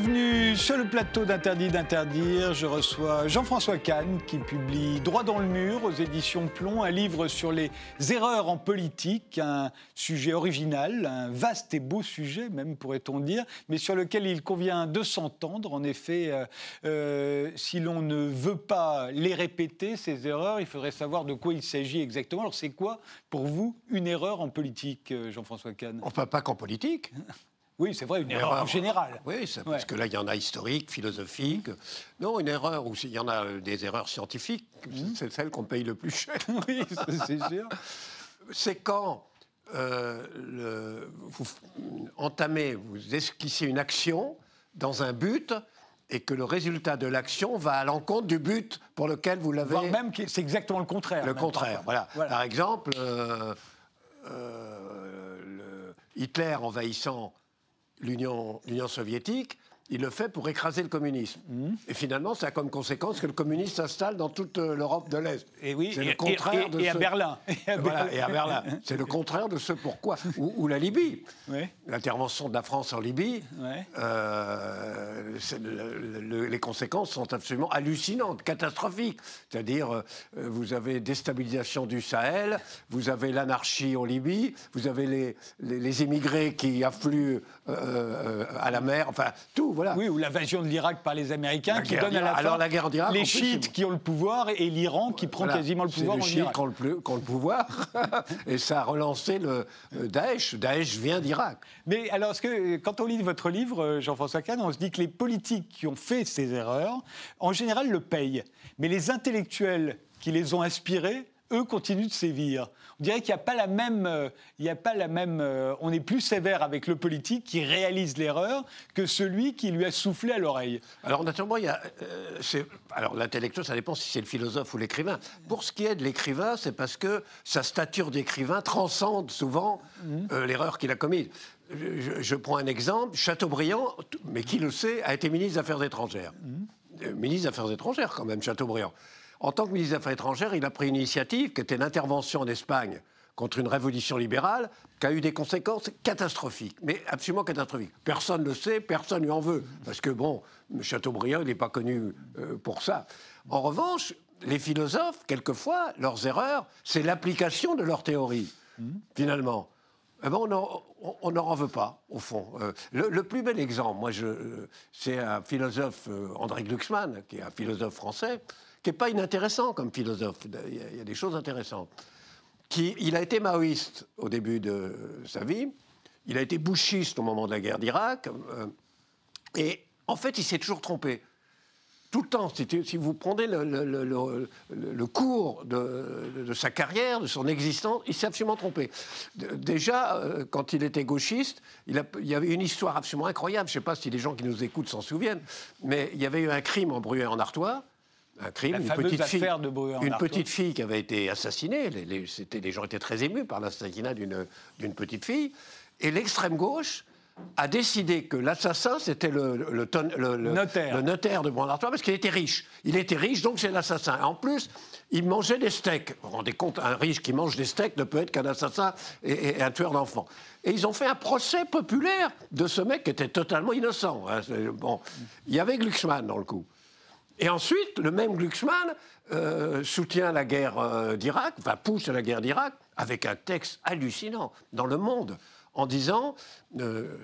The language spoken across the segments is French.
Bienvenue sur le plateau d'Interdit d'interdire. Je reçois Jean-François Kahn qui publie Droit dans le mur aux éditions Plomb, un livre sur les erreurs en politique, un sujet original, un vaste et beau sujet même pourrait-on dire, mais sur lequel il convient de s'entendre. En effet, euh, euh, si l'on ne veut pas les répéter, ces erreurs, il faudrait savoir de quoi il s'agit exactement. Alors c'est quoi pour vous une erreur en politique, euh, Jean-François Kahn? Enfin, pas qu'en politique. Oui, c'est vrai, une erreur, en général. Oui, parce que là, il y en a historiques, philosophiques. Non, une erreur, ou il y en a euh, des erreurs scientifiques, mmh. c'est celle qu'on paye le plus cher. oui, c'est sûr. C'est quand euh, le, vous entamez, vous esquissez une action dans un but et que le résultat de l'action va à l'encontre du but pour lequel vous l'avez. Voire même c'est exactement le contraire. Le contraire, voilà. Par exemple, euh, Hitler envahissant l'Union soviétique, il le fait pour écraser le communisme. Mmh. Et finalement, ça a comme conséquence que le communisme s'installe dans toute euh, l'Europe de l'Est. Et oui, c'est le contraire et, de et, à Berlin. Et à Berlin. C'est le contraire de ce pourquoi. Ou, la Libye. L'intervention de la France en Libye, euh, les conséquences sont absolument hallucinantes, catastrophiques. C'est-à-dire, euh, vous avez déstabilisation du Sahel, vous avez l'anarchie en Libye, vous avez les, les, immigrés qui affluent à la mer, enfin, tout. Oui, ou l'invasion de l'Irak par les Américains qui donne à la Alors, la guerre les chiites qui ont le pouvoir et l'Iran qui prend quasiment le pouvoir. Les chiites qui ont le, pouvoir et ça a relancé le Daesh. Daesh vient d'Irak. Mais alors, que, quand on lit votre livre, euh, Jean-François Kahn, on se dit que les politiques qui ont fait ces erreurs, en général, le payent. Mais les intellectuels qui les ont inspirés, eux, continuent de sévir on dirait qu'il n'y a pas la même, euh, il a pas la même, euh, on est plus sévère avec le politique qui réalise l'erreur que celui qui lui a soufflé à l'oreille. Alors naturellement, il y a, euh, alors l'intellectuel, ça dépend si c'est le philosophe ou l'écrivain. Pour ce qui est de l'écrivain, c'est parce que sa stature d'écrivain transcende souvent mhm. l'erreur qu'il a commise. Je, prends un exemple, Chateaubriand, mais qui le sait, a été ministre des Affaires étrangères. Mhm. Ministre des Affaires étrangères quand même, Chateaubriand. En tant que ministre des Affaires étrangères, il a pris une initiative qui était l'intervention en Espagne contre une révolution libérale qui a eu des conséquences catastrophiques, mais absolument catastrophiques. Personne ne le sait, personne lui en veut, parce que, bon, Chateaubriand, il n'est pas connu euh, pour ça. En revanche, les philosophes, quelquefois, leurs erreurs, c'est l'application de leur théorie, finalement. Eh ben, on n'en en veut pas, au fond. Euh, le, plus bel exemple, moi, c'est un philosophe, euh, André Glucksmann, qui est un philosophe français, qui n'est pas inintéressant comme philosophe. Il y, a, des choses intéressantes. Qui, il a été maoïste au début de sa vie. Il a été bouchiste au moment de la guerre d'Irak. Euh, et en fait, il s'est toujours trompé. Tout le temps, si, vous prenez le, cours de, sa carrière, de son existence, il s'est absolument trompé. Déjà, euh, quand il était gauchiste, il, il, y avait une histoire absolument incroyable. Je ne sais pas si les gens qui nous écoutent s'en souviennent, mais il y avait eu un crime en Bruy en Artois un crime, une, petite fille, de une petite fille qui avait été assassinée. Les, les gens étaient très émus par l'assassinat d'une petite fille. Et l'extrême gauche a décidé que l'assassin, c'était le, le, notaire. le notaire de Brandartois, parce qu'il était riche. Il était riche, donc c'est l'assassin. En plus, il mangeait des steaks. Vous vous rendez compte, un riche qui mange des steaks ne peut être qu'un assassin et, un tueur d'enfants. Et ils ont fait un procès populaire de ce mec qui était totalement innocent. Hein. Bon, il y avait Glucksmann dans le coup. Et ensuite, le même Glucksmann euh, soutient la guerre euh, d'Irak, enfin pousse la guerre d'Irak, avec un texte hallucinant dans Le Monde, en disant euh,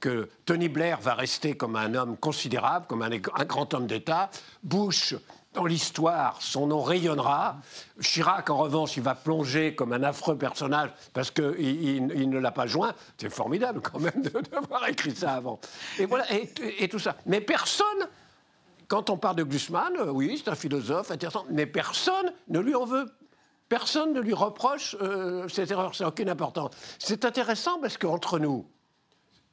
que Tony Blair va rester comme un homme considérable, comme un, grand homme d'État. Bush, dans l'histoire, son nom rayonnera. Chirac, en revanche, il va plonger comme un affreux personnage parce qu'il il, ne l'a pas joint. C'est formidable quand même d'avoir écrit ça avant. Et voilà, et tout ça. Mais personne quand on parle de Glucksmann, euh, oui, c'est un philosophe intéressant, mais personne ne lui en veut. Personne ne lui reproche euh, cette erreur, ça n'a aucune importance. C'est intéressant parce qu'entre nous,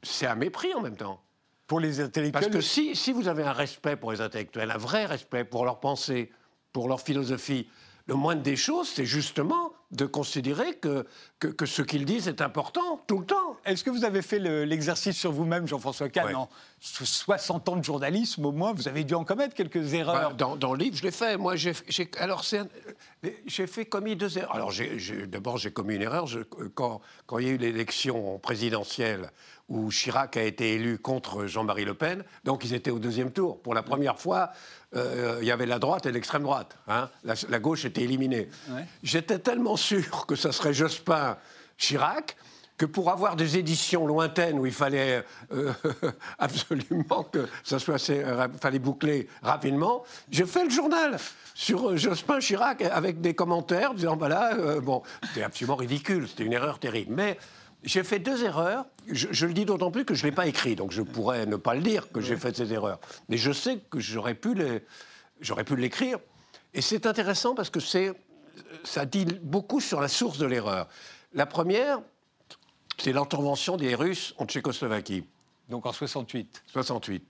c'est un mépris en même temps. Pour les intellectuels Parce que si, si vous avez un respect pour les intellectuels, un vrai respect pour leur pensée, pour leur philosophie, le moindre des choses, c'est justement de considérer que, que, ce qu'ils disent est important tout le temps. Est-ce que vous avez fait l'exercice sur vous-même, Jean-François Kahn En 60 ans de journalisme, au moins, vous avez dû en commettre quelques erreurs? Bah, dans, le livre, je l'ai fait. Moi, j'ai alors j'ai fait commis deux erreurs. Alors, d'abord, j'ai commis une erreur quand, quand il y a eu l'élection présidentielle où Chirac a été élu contre Jean-Marie Le Pen. Donc ils étaient au deuxième tour. Pour la première fois, euh, il y avait la droite et l'extrême droite. Hein. La, gauche était éliminée. J'étais tellement sûr que ça serait Jospin-Chirac que pour avoir des éditions lointaines où il fallait euh, absolument que ça soit assez, euh, fallait boucler rapidement, j'ai fait le journal sur Jospin Chirac avec des commentaires disant voilà bon c'était absolument ridicule, c'était une erreur terrible. Mais j'ai fait deux erreurs. Je, le dis d'autant plus que je ne l'ai pas écrit, donc je pourrais ne pas le dire que j'ai fait ces erreurs. Mais je sais que j'aurais pu, l'écrire. Et c'est intéressant parce que ça dit beaucoup sur la source de l'erreur. La première, c'est l'intervention des Russes en Tchécoslovaquie. Donc en 68 68.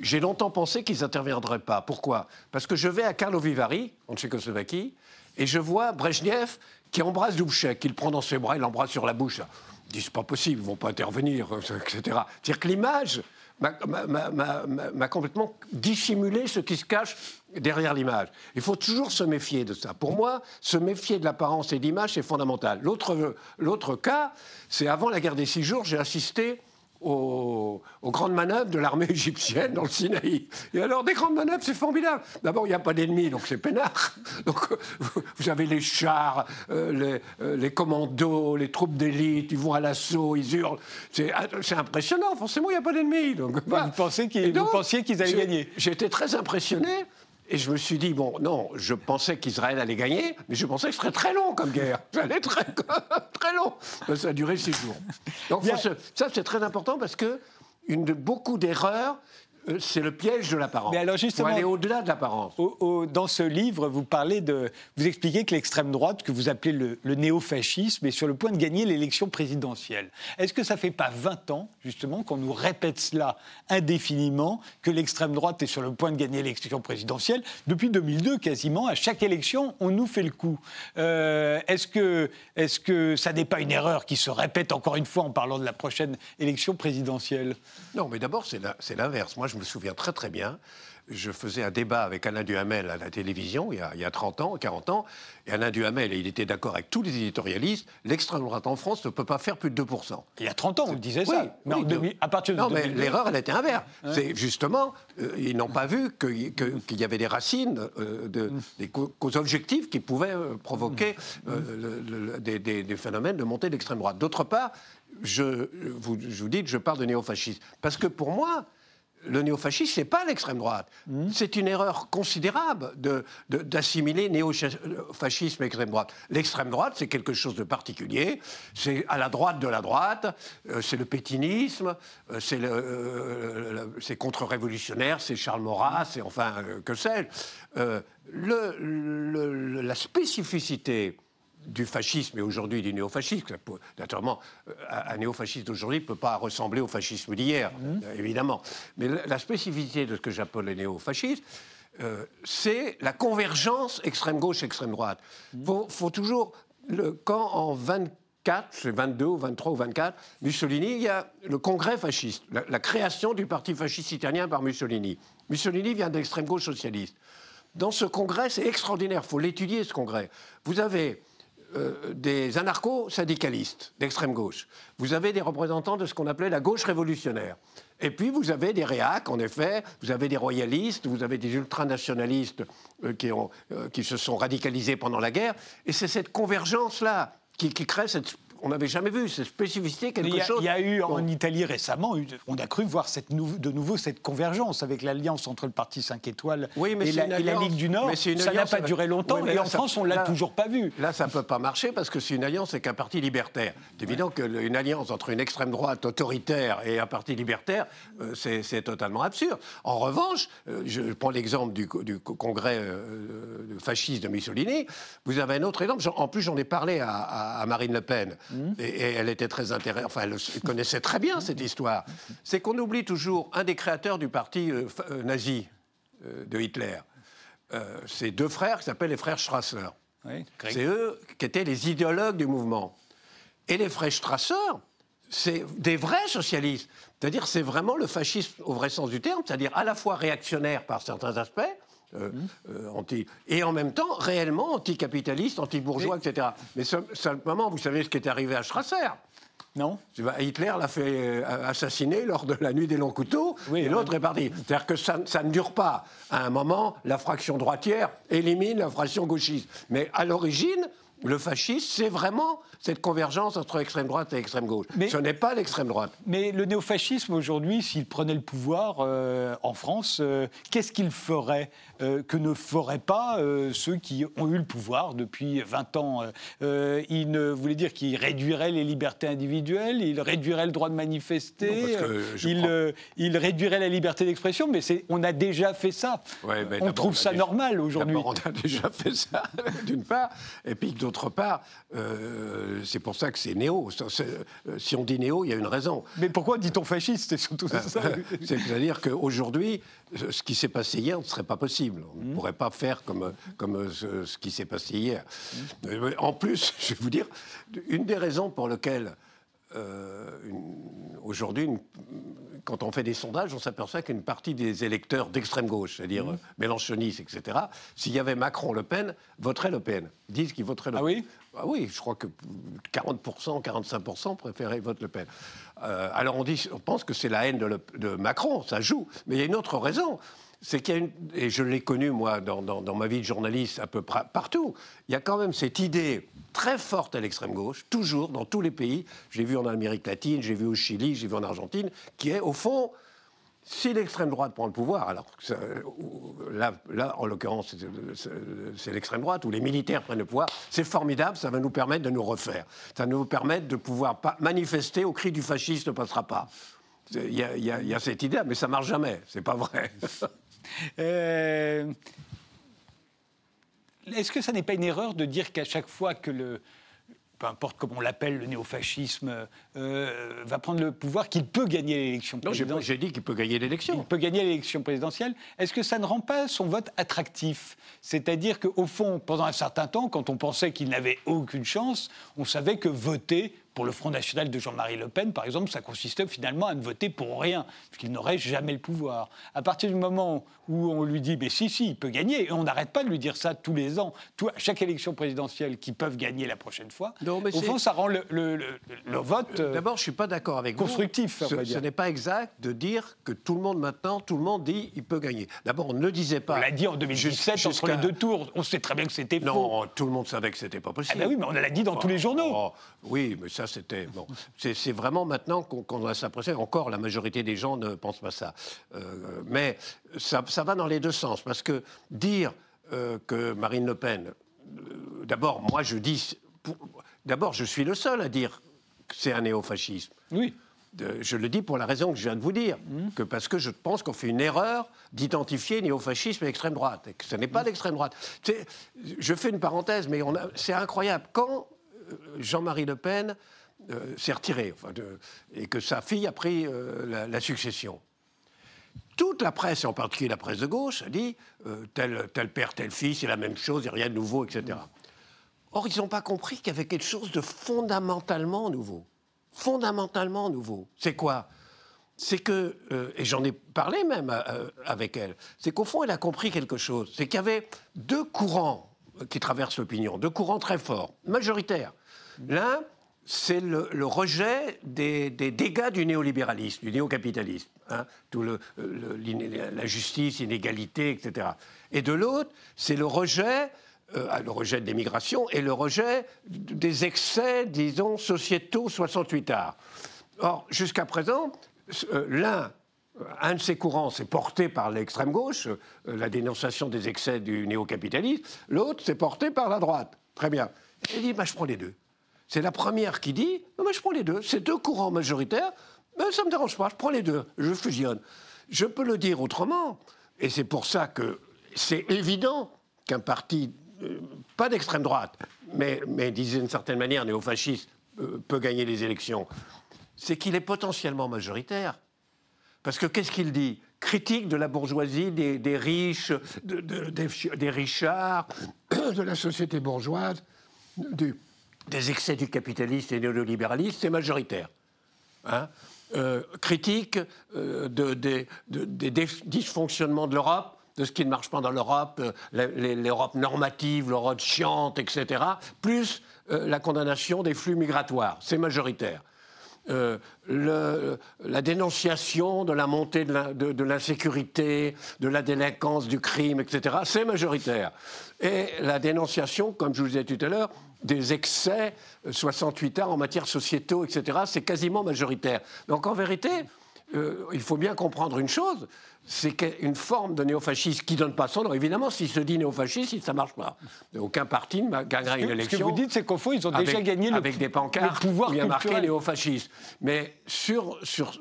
J'ai longtemps pensé qu'ils n'interviendraient pas. Pourquoi? Parce que je vais à Karlovy Vary, en Tchécoslovaquie, et je vois Brezhnev qui embrasse Dubček, qu'il prend dans ses bras, il l'embrasse sur la bouche dit c'est pas possible, ils vont pas intervenir, euh, etc. C'est-à-dire que l'image m'a complètement dissimulé ce qui se cache derrière l'image. Il faut toujours se méfier de ça. Pour moi, se méfier de l'apparence et de l'image, c'est fondamental. L'autre cas, c'est avant la guerre des six jours, j'ai assisté aux, grandes manœuvres de l'armée égyptienne dans le Sinaï. Et alors, des grandes manœuvres, c'est formidable. D'abord, il n'y a pas d'ennemis, donc c'est peinard. Donc, vous avez les chars, euh, euh, les, commandos, les troupes d'élite, ils vont à l'assaut, ils hurlent. C'est impressionnant, forcément, il n'y a pas d'ennemis. Donc, vous, pensiez qu'ils allaient gagner? J'étais très impressionné. Et je me suis dit, bon, non, je pensais qu'Israël allait gagner, mais je pensais que ce serait très long comme guerre. Ça allait très, très long. Ça a duré six jours. Donc ça, c'est très important parce que une, beaucoup d'erreurs c'est le piège de l'apparence. Mais alors justement, aller au-delà de l'apparence. dans ce livre, vous parlez de, vous expliquez que l'extrême droite, que vous appelez le, le néo-fascisme, est sur le point de gagner l'élection présidentielle. Est-ce que ça fait pas 20 ans justement qu'on nous répète cela indéfiniment, que l'extrême droite est sur le point de gagner l'élection présidentielle depuis 2002 quasiment à chaque élection on nous fait le coup. Euh, est-ce que, est-ce que ça n'est pas une erreur qui se répète encore une fois en parlant de la prochaine élection présidentielle? Non, mais d'abord c'est l'inverse. Moi je me souviens très très bien, je faisais un débat avec Alain Duhamel à la télévision il y a, 30 ans, 40 ans, et Alain Duhamel, et il était d'accord avec tous les éditorialistes, l'extrême droite en France ne peut pas faire plus de 2%. Il y a 30 ans, on disait ça. Mais à partir de non, mais l'erreur, elle était inverse. C'est justement, euh, ils n'ont pas vu qu'il y avait des racines, euh, de, mm. des causes objectives qui pouvaient euh, provoquer mm. des, phénomènes de montée de l'extrême droite. D'autre part, je vous, je vous dis que je parle de néofascisme. Parce que pour moi, le néofascisme, ce n'est pas l'extrême droite. Hmm. C'est une erreur considérable d'assimiler de, néofascisme et extrême droite. L'extrême droite, c'est quelque chose de particulier. C'est à la droite de la droite, euh, c'est le pétinisme, euh, euh, c'est contre-révolutionnaire, c'est Charles Maurras, c'est enfin, que sais-je. la spécificité du fascisme et aujourd'hui du néofascisme. Naturellement, euh, un néofasciste d'aujourd'hui ne peut pas ressembler au fascisme d'hier, mmh. euh, évidemment. Mais la spécificité de ce que j'appelle le néofascisme, euh, c'est la convergence extrême-gauche-extrême droite. Il mmh. faut, toujours, le, quand en 24, c'est 22 ou 23 ou 24, Mussolini, il y a le congrès fasciste, la, la création du parti fasciste italien par Mussolini. Mussolini vient d'extrême gauche socialiste. Dans ce congrès, c'est extraordinaire, il faut l'étudier ce congrès. Vous avez euh, des anarcho-syndicalistes d'extrême gauche. Vous avez des représentants de ce qu'on appelait la gauche révolutionnaire. Et puis vous avez des réacs, en effet, vous avez des royalistes, vous avez des ultranationalistes euh, euh, qui se sont radicalisés pendant la guerre. Et c'est cette convergence-là qui, crée cette on n'avait jamais vu cette spécificité, quelque chose. Il y a eu en Italie récemment, on a cru voir cette de nouveau cette convergence avec l'alliance entre le Parti 5 étoiles et, la, Ligue du Nord. ça n'a pas duré longtemps, et en France, on ne l'a toujours pas vu. Là, ça ne peut pas marcher parce que c'est une alliance avec un parti libertaire. C'est évident qu'une alliance entre une extrême droite autoritaire et un parti libertaire, euh, c'est totalement absurde. En revanche, euh, je prends l'exemple du, congrès euh, fasciste de Mussolini. Vous avez un autre exemple. En plus, j'en ai parlé à Marine Le Pen. Et, elle était très intéressée, enfin, elle connaissait très bien cette histoire. C'est qu'on oublie toujours un des créateurs du parti euh, euh, nazi euh, de Hitler. c'est deux frères qui s'appellent les frères Strasser. c'est eux qui étaient les idéologues du mouvement. Et les frères Strasser, c'est des vrais socialistes. C'est-à-dire, c'est vraiment le fascisme au vrai sens du terme, c'est-à-dire à la fois réactionnaire par certains aspects, euh, euh, anti, et en même temps réellement anticapitaliste, anti-bourgeois, etc. Mais simplement, vous savez ce qui est arrivé à Strasser Non. Hitler l'a fait euh, assassiner lors de la nuit des longs couteaux, et l'autre est parti. C'est-à-dire que ça, ça, ne dure pas. À un moment, la fraction droitière élimine la fraction gauchiste. Mais à l'origine, le fascisme, c'est vraiment cette convergence entre extrême droite et extrême gauche. Mais, Ce n'est pas l'extrême droite. Mais le néofascisme, aujourd'hui, s'il prenait le pouvoir euh, en France, euh, qu'est-ce qu'il ferait euh, que ne feraient pas ceux qui ont eu le pouvoir depuis 20 ans Il ne voulait dire qu'il réduirait les libertés individuelles, il réduirait le droit de manifester, il, il, réduirait la liberté d'expression, mais on a déjà fait ça. on trouve ça normal aujourd'hui. On a déjà fait ça, d'une part, et puis d'autre part, c'est pour ça que c'est néo. Euh, si on dit néo, il y a une raison. Mais pourquoi dit-on fasciste? C'est surtout ça. C'est-à-dire qu'aujourd'hui, ce qui s'est passé hier ne serait pas possible. On ne mmh. pourrait pas faire comme, comme ce, qui s'est passé hier. Mmh. En plus, je vais vous dire, une des raisons pour lesquelles euh, aujourd'hui, quand on fait des sondages, on s'aperçoit qu'une partie des électeurs d'extrême gauche, c'est-à-dire mmh. mélenchonistes, etc., s'il y avait Macron-Le Pen, voteraient Le Pen. Disent qu'ils voteraient Le ah Pen. Ah oui je crois que 40%, 45% préféraient voter Le Pen. Euh, alors on, dit, on pense que c'est la haine de, Macron, ça joue. Mais il y a une autre raison. C'est qu'il y a une, et je l'ai connu moi dans, dans, ma vie de journaliste à peu près partout, il y a quand même cette idée très forte à l'extrême gauche, toujours dans tous les pays. J'ai vu en Amérique latine, j'ai vu au Chili, j'ai vu en Argentine, qui est au fond si l'extrême droite prend le pouvoir, alors là, là, en l'occurrence, c'est l'extrême droite, où les militaires prennent le pouvoir, c'est formidable, ça va nous permettre de nous refaire. Ça va nous permettre de pouvoir manifester au cri du fasciste ne passera pas. Il y, a, cette idée, mais ça marche jamais, c'est pas vrai. Euh, est-ce que ça n'est pas une erreur de dire qu'à chaque fois que le, peu importe comment on l'appelle, le néofascisme, euh, va prendre le pouvoir, qu'il peut gagner l'élection présidentielle. Non, j'ai dit qu'il peut gagner l'élection. Il peut gagner l'élection présidentielle. Est-ce que ça ne rend pas son vote attractif? C'est-à-dire qu'au fond, pendant un certain temps, quand on pensait qu'il n'avait aucune chance, on savait que voter pour le Front National de Jean-Marie Le Pen, par exemple, ça consistait finalement à ne voter pour rien, puisqu'il n'aurait jamais le pouvoir. À partir du moment où on lui dit, mais si, si, il peut gagner, et on n'arrête pas de lui dire ça tous les ans, tout, à chaque élection présidentielle, qu'ils peuvent gagner la prochaine fois, au fond, ça rend le, vote euh, D'abord, je ne suis pas d'accord avec constructif, vous. Ce, ce n'est pas exact de dire que tout le monde maintenant, tout le monde dit il peut gagner. D'abord, on ne le disait pas. On l'a dit en 2017, entre les deux tours, on sait très bien que c'était faux. Non, tout le monde savait que c'était pas possible. Ah ben oui, mais on l'a dit dans tous les journaux. Oh, oui, mais ça, c'était. Bon, c'est vraiment maintenant qu'on a l'impression, encore la majorité des gens ne pensent pas ça. Euh, mais ça, va dans les deux sens, parce que dire euh, que Marine Le Pen. Euh, d'abord, moi je dis. D'abord, je suis le seul à dire que c'est un néofascisme. Oui. je le dis pour la raison que je viens de vous dire, mmh. que parce que je pense qu'on fait une erreur d'identifier néofascisme et extrême droite, et que ce n'est pas mmh. l'extrême droite. Je fais une parenthèse, mais c'est incroyable. Quand Jean-Marie Le Pen euh, s'est retiré, enfin et que sa fille a pris euh, la, succession. Toute la presse, et en particulier la presse de gauche, a dit euh, tel, tel, père, tel fils, c'est la même chose, il n'y a rien de nouveau, etc. Or, ils n'ont pas compris qu'il y avait quelque chose de fondamentalement nouveau. Fondamentalement nouveau. C'est quoi? C'est que, et j'en ai parlé même avec elle, c'est qu'au fond, elle a compris quelque chose. C'est qu'il y avait deux courants qui traversent l'opinion, deux courants très forts, majoritaires. L'un, c'est le, rejet des, dégâts du néolibéralisme, du néocapitalisme. Hein, tout le, la justice, l'inégalité, etc. Et de l'autre, c'est le rejet, euh, le rejet de l'immigration et le rejet des excès, disons, sociétaux 68 arts. Or, jusqu'à présent, euh, l'un, un de ces courants, c'est porté par l'extrême gauche, euh, la dénonciation des excès du néocapitalisme. L'autre, c'est porté par la droite. Très bien. Il dit, bah, je prends les deux. C'est la première qui dit mais je prends les deux. C'est deux courants majoritaires, mais ça ne me dérange pas, je prends les deux, je fusionne. Je peux le dire autrement, et c'est pour ça que c'est évident qu'un parti, euh, pas d'extrême droite, mais, mais d'une certaine manière néofasciste, euh, peut gagner les élections. C'est qu'il est potentiellement majoritaire. Parce que qu'est-ce qu'il dit? Critique de la bourgeoisie, des, riches, des, des richards, de la société bourgeoise, des excès du capitalisme et du néolibéralisme, c'est majoritaire. Hein? Euh, critique euh, des dysfonctionnements de l'Europe, de ce qui ne marche pas dans l'Europe, euh, l'Europe normative, l'Europe chiante, etc., plus la condamnation des flux migratoires. C'est majoritaire. Euh, le, la dénonciation de la montée de l'insécurité, de, la délinquance, du crime, etc., c'est majoritaire. Et la dénonciation, comme je vous disais tout à l'heure, des excès 68 ans en matière sociétaux, etc., c'est quasiment majoritaire. Donc en vérité, euh, il faut bien comprendre une chose, c'est une forme de néofascisme qui ne donne pas son nom. Évidemment, s'il se dit néofasciste, ça ne marche pas. Aucun parti ne gagnera une élection. Ce que vous dites, c'est qu'au fond, ils ont déjà gagné le, avec des pancartes le pouvoir où il y a marqué néofasciste. Mais sur, sur,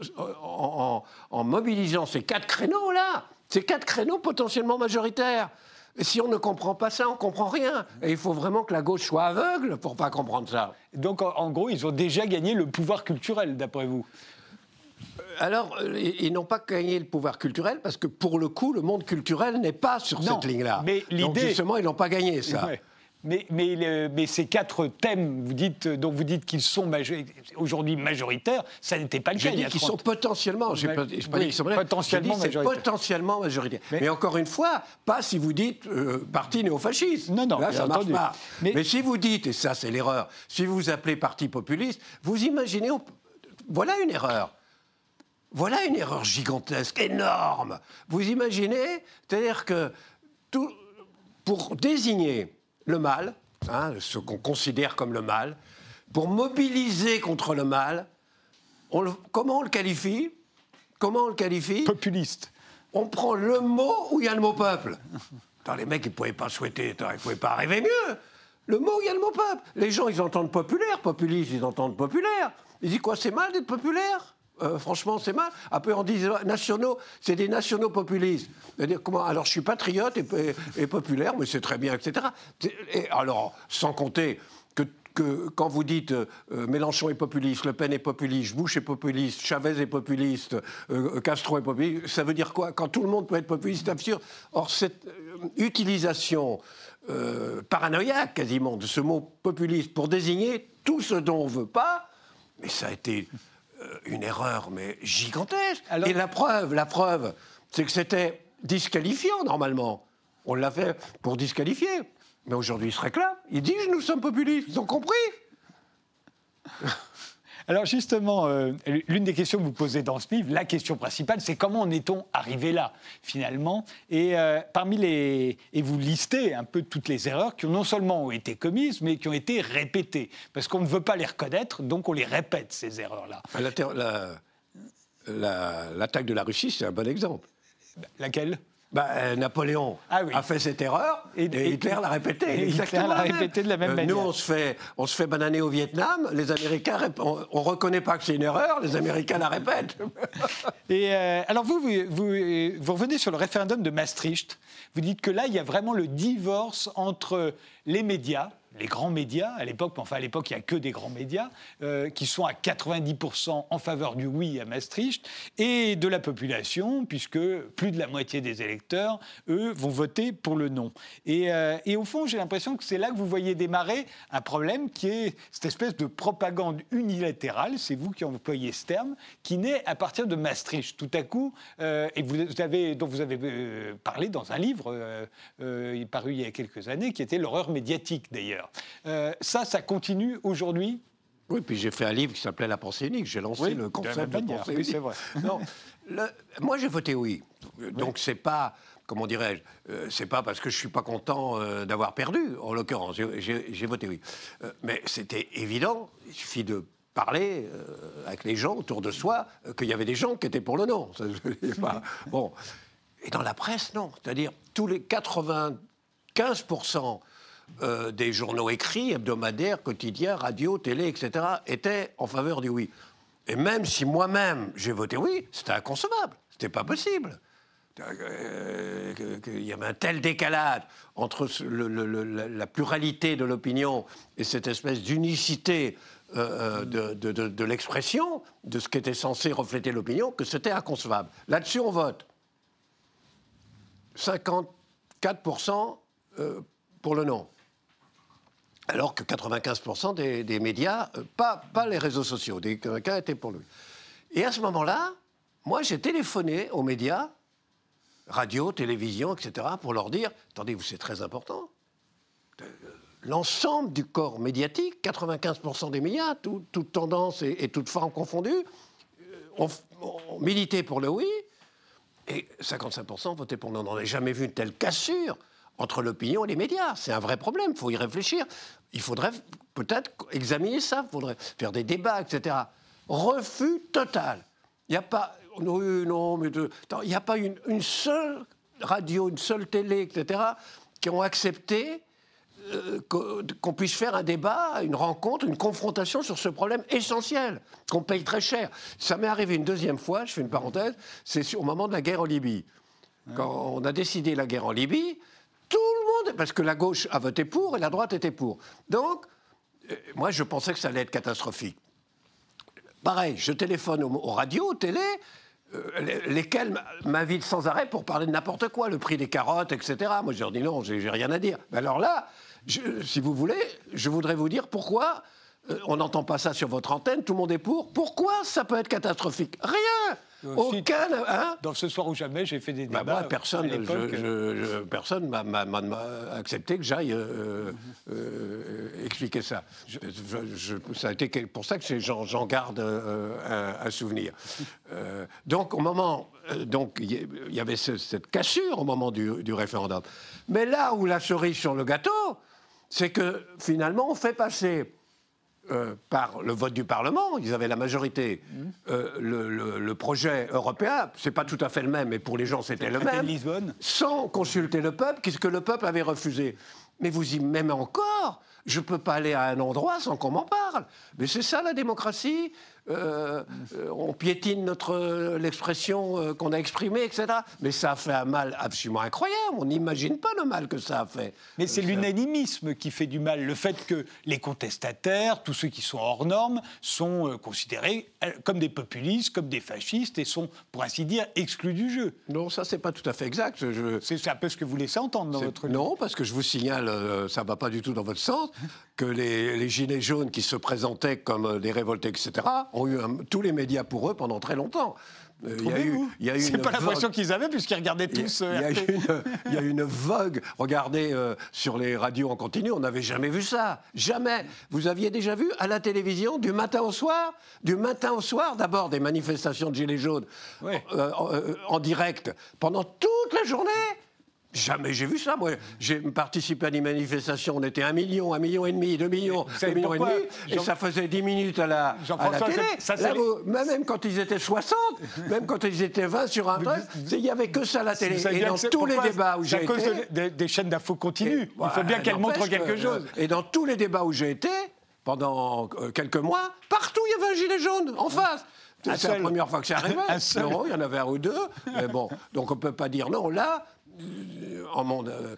en, en mobilisant ces quatre créneaux-là, ces quatre créneaux potentiellement majoritaires, et si on ne comprend pas ça, on ne comprend rien. Et il faut vraiment que la gauche soit aveugle pour ne pas comprendre ça. Donc, en gros, ils ont déjà gagné le pouvoir culturel, d'après vous alors, euh, ils n'ont pas gagné le pouvoir culturel parce que pour le coup, le monde culturel n'est pas sur cette ligne-là. Mais Donc justement, ils n'ont pas gagné ça. Mais, mais, ces quatre thèmes vous dites, dont vous dites qu'ils sont aujourd'hui majoritaires, ça n'était pas le cas. J'ai dit qu'ils sont potentiellement, je pas, pas dit qu'ils sont potentiellement majoritaires. potentiellement majoritaires. Mais, encore une fois, pas si vous dites euh, parti néofasciste. Non, non, Là, ça ne marche pas. Mais, si vous dites, et ça c'est l'erreur, si vous vous appelez parti populiste, vous imaginez, voilà une erreur. Voilà une erreur gigantesque, énorme. Vous imaginez C'est-à-dire que tout, pour désigner le mal, hein, ce qu'on considère comme le mal, pour mobiliser contre le mal, comment on le qualifie? Comment on le qualifie? Populiste. On prend le mot où il y a le mot peuple. les mecs, ils ne pouvaient pas souhaiter, ils ne pouvaient pas arriver mieux. Le mot, où il y a le mot peuple. Les gens, ils entendent populaire, populiste, ils entendent populaire. Ils disent quoi, c'est mal d'être populaire? Euh, franchement, c'est mal. Après, on dit nationaux, c'est des nationaux populistes. -dire, comment, alors, je suis patriote et, populaire, mais c'est très bien, etc. Et alors, sans compter que, quand vous dites euh, Mélenchon est populiste, Le Pen est populiste, Bush est populiste, Chavez est populiste, euh, Castro est populiste, ça veut dire quoi? Quand tout le monde peut être populiste, c'est absurde. Or, cette utilisation paranoïaque, quasiment, de ce mot populiste pour désigner tout ce dont on ne veut pas, mais ça a été euh, une erreur, mais gigantesque. Et la preuve, la preuve, c'est que c'était disqualifiant normalement. On l'a fait pour disqualifier. Mais aujourd'hui, ils se réclament. Ils disent nous sommes populistes. Ils ont compris. Alors justement, euh, l'une des questions que vous posez dans ce livre, la question principale, c'est comment en est-on arrivé là, finalement? Et euh, parmi les... Et vous listez un peu toutes les erreurs qui ont non seulement été commises, mais qui ont été répétées. Parce qu'on ne veut pas les reconnaître, donc on les répète, ces erreurs-là. L'attaque de la Russie, c'est un bon exemple. Laquelle? Bah, euh, Napoléon ah a fait cette erreur et, Hitler l'a répété. Hitler l'a de la même euh, manière. Nous, on se, fait, on se fait bananer au Vietnam, les Américains, on ne reconnaît pas que c'est une erreur, les Américains la répètent. et euh, alors vous, vous, vous, revenez sur le référendum de Maastricht. Vous dites que là, il y a vraiment le divorce entre les médias, les grands médias à l'époque, enfin à l'époque il n'y a que des grands médias, euh, qui sont à 90% en faveur du oui à Maastricht, et de la population, puisque plus de la moitié des électeurs, eux, vont voter pour le non. Et, euh, et au fond, j'ai l'impression que c'est là que vous voyez démarrer un problème qui est cette espèce de propagande unilatérale, c'est vous qui employez ce terme, qui naît à partir de Maastricht. Tout à coup, euh, et dont vous avez parlé dans un livre, paru il y a quelques années, qui était l'horreur médiatique d'ailleurs. Euh, ça, ça continue aujourd'hui oui, puis j'ai fait un livre qui s'appelait La pensée unique. J'ai lancé le concept de, pensée unique. c'est vrai. non, moi, j'ai voté oui. Donc, c'est pas, comment dirais-je, euh, c'est pas parce que je suis pas content euh, d'avoir perdu, en l'occurrence. J'ai voté oui. mais c'était évident, il suffit de parler avec les gens autour de soi qu'il y avait des gens qui étaient pour le non. pas, bon. Et dans la presse, non. C'est-à-dire, tous les 95% euh, des journaux écrits, hebdomadaires, quotidiens, radio, télé, etc., étaient en faveur du oui. Et même si moi-même j'ai voté oui, c'était inconcevable, c'était pas possible. Euh, il y avait un tel décalage entre la pluralité de l'opinion et cette espèce d'unicité euh, de, de l'expression, de ce qui était censé refléter l'opinion, que c'était inconcevable. Là-dessus, on vote. 54% pour le non alors que 95% des, médias, euh, pas, les réseaux sociaux, des cas étaient pour lui. Et à ce moment-là, moi, j'ai téléphoné aux médias, radio, télévision, etc., pour leur dire attendez, c'est très important. Euh, l'ensemble du corps médiatique, 95% des médias, toute tendance et, et toute forme confondue, ont, ont milité pour le oui, et 55% votaient pour non. On n'a jamais vu une telle cassure entre l'opinion et les médias. C'est un vrai problème, il faut y réfléchir. Il faudrait peut-être examiner ça, il faudrait faire des débats, etc. Refus total. Il n'y a pas. Non, non mais il n'y a pas une, seule radio, une seule télé, etc., qui ont accepté euh, qu'on puisse faire un débat, une rencontre, une confrontation sur ce problème essentiel, qu'on paye très cher. Ça m'est arrivé une deuxième fois, je fais une parenthèse, c'est au moment de la guerre en Libye. Quand on a décidé la guerre en Libye, tout le monde, parce que la gauche a voté pour et la droite était pour. Donc, euh, moi, je pensais que ça allait être catastrophique. Pareil, je téléphone aux, radios, aux télé, euh, lesquels m'invitent sans arrêt pour parler de n'importe quoi, le prix des carottes, etc. Moi, je leur dis non, j'ai rien à dire. Mais alors là, si vous voulez, je voudrais vous dire pourquoi euh, on n'entend pas ça sur votre antenne, tout le monde est pour. Pourquoi ça peut être catastrophique? Rien aucun. Hein dans ce soir ou jamais, j'ai fait des bah, débats. moi, personne personne m'a accepté que j'aille euh, euh, expliquer ça. ça a été pour ça que j'en garde un, souvenir. donc, au moment. donc, il y avait cette cassure au moment du, du référendum. Mais là où la cerise sur le gâteau, c'est que finalement, on fait passer euh, par le vote du Parlement, ils avaient la majorité, mmh. euh, le, projet européen, c'est pas tout à fait le même, mais pour les gens c'était le même, sans consulter le peuple, qu'est-ce que le peuple avait refusé. Mais vous y même encore, je peux pas aller à un endroit sans qu'on m'en parle. Mais c'est ça la démocratie. Euh, euh, on piétine notre l'expression euh, qu'on a exprimée, etc. Mais ça a fait un mal absolument incroyable. On n'imagine pas le mal que ça a fait. Mais c'est l'unanimisme qui fait du mal. Le fait que les contestataires, tous ceux qui sont hors normes, sont considérés comme des populistes, comme des fascistes et sont, pour ainsi dire, exclus du jeu. Non, ça c'est pas tout à fait exact. Je... C'est un peu ce que vous laissez entendre dans votre. Non, parce que je vous signale, ça va pas du tout dans votre sens, que les, les gilets jaunes qui se présentaient comme des révoltés, etc ont eu tous les médias pour eux pendant très longtemps. Euh, il y a eu, il y a C'est pas l'impression qu'ils avaient puisqu'ils regardaient tous. Il y, a, une, il y a une vogue. Regardez euh, sur les radios en continu, on n'avait jamais vu ça. Jamais. Vous aviez déjà vu à la télévision du matin au soir, du matin au soir, d'abord des manifestations de gilets jaunes euh, en direct pendant toute la journée? Jamais j'ai vu ça. Moi, j'ai participé à des manifestations. On était un million, un million et demi, deux millions, deux millions et demi, et ça faisait dix minutes à la, à la télé. Ça, même quand ils étaient 60, même quand ils étaient 20 sur un truc, il n'y avait que ça à la télé. Et dans tous les débats où j'ai été... à cause des, chaînes d'infos continues. Il faut bien qu'elles montrent quelque chose. Et dans tous les débats où j'ai été, pendant euh, quelques mois, partout il y avait un gilet jaune en face. C'est la première fois que arrivé. Non, il y en avait un ou deux. Mais bon, donc on ne peut pas dire non. Là, en monde. Euh,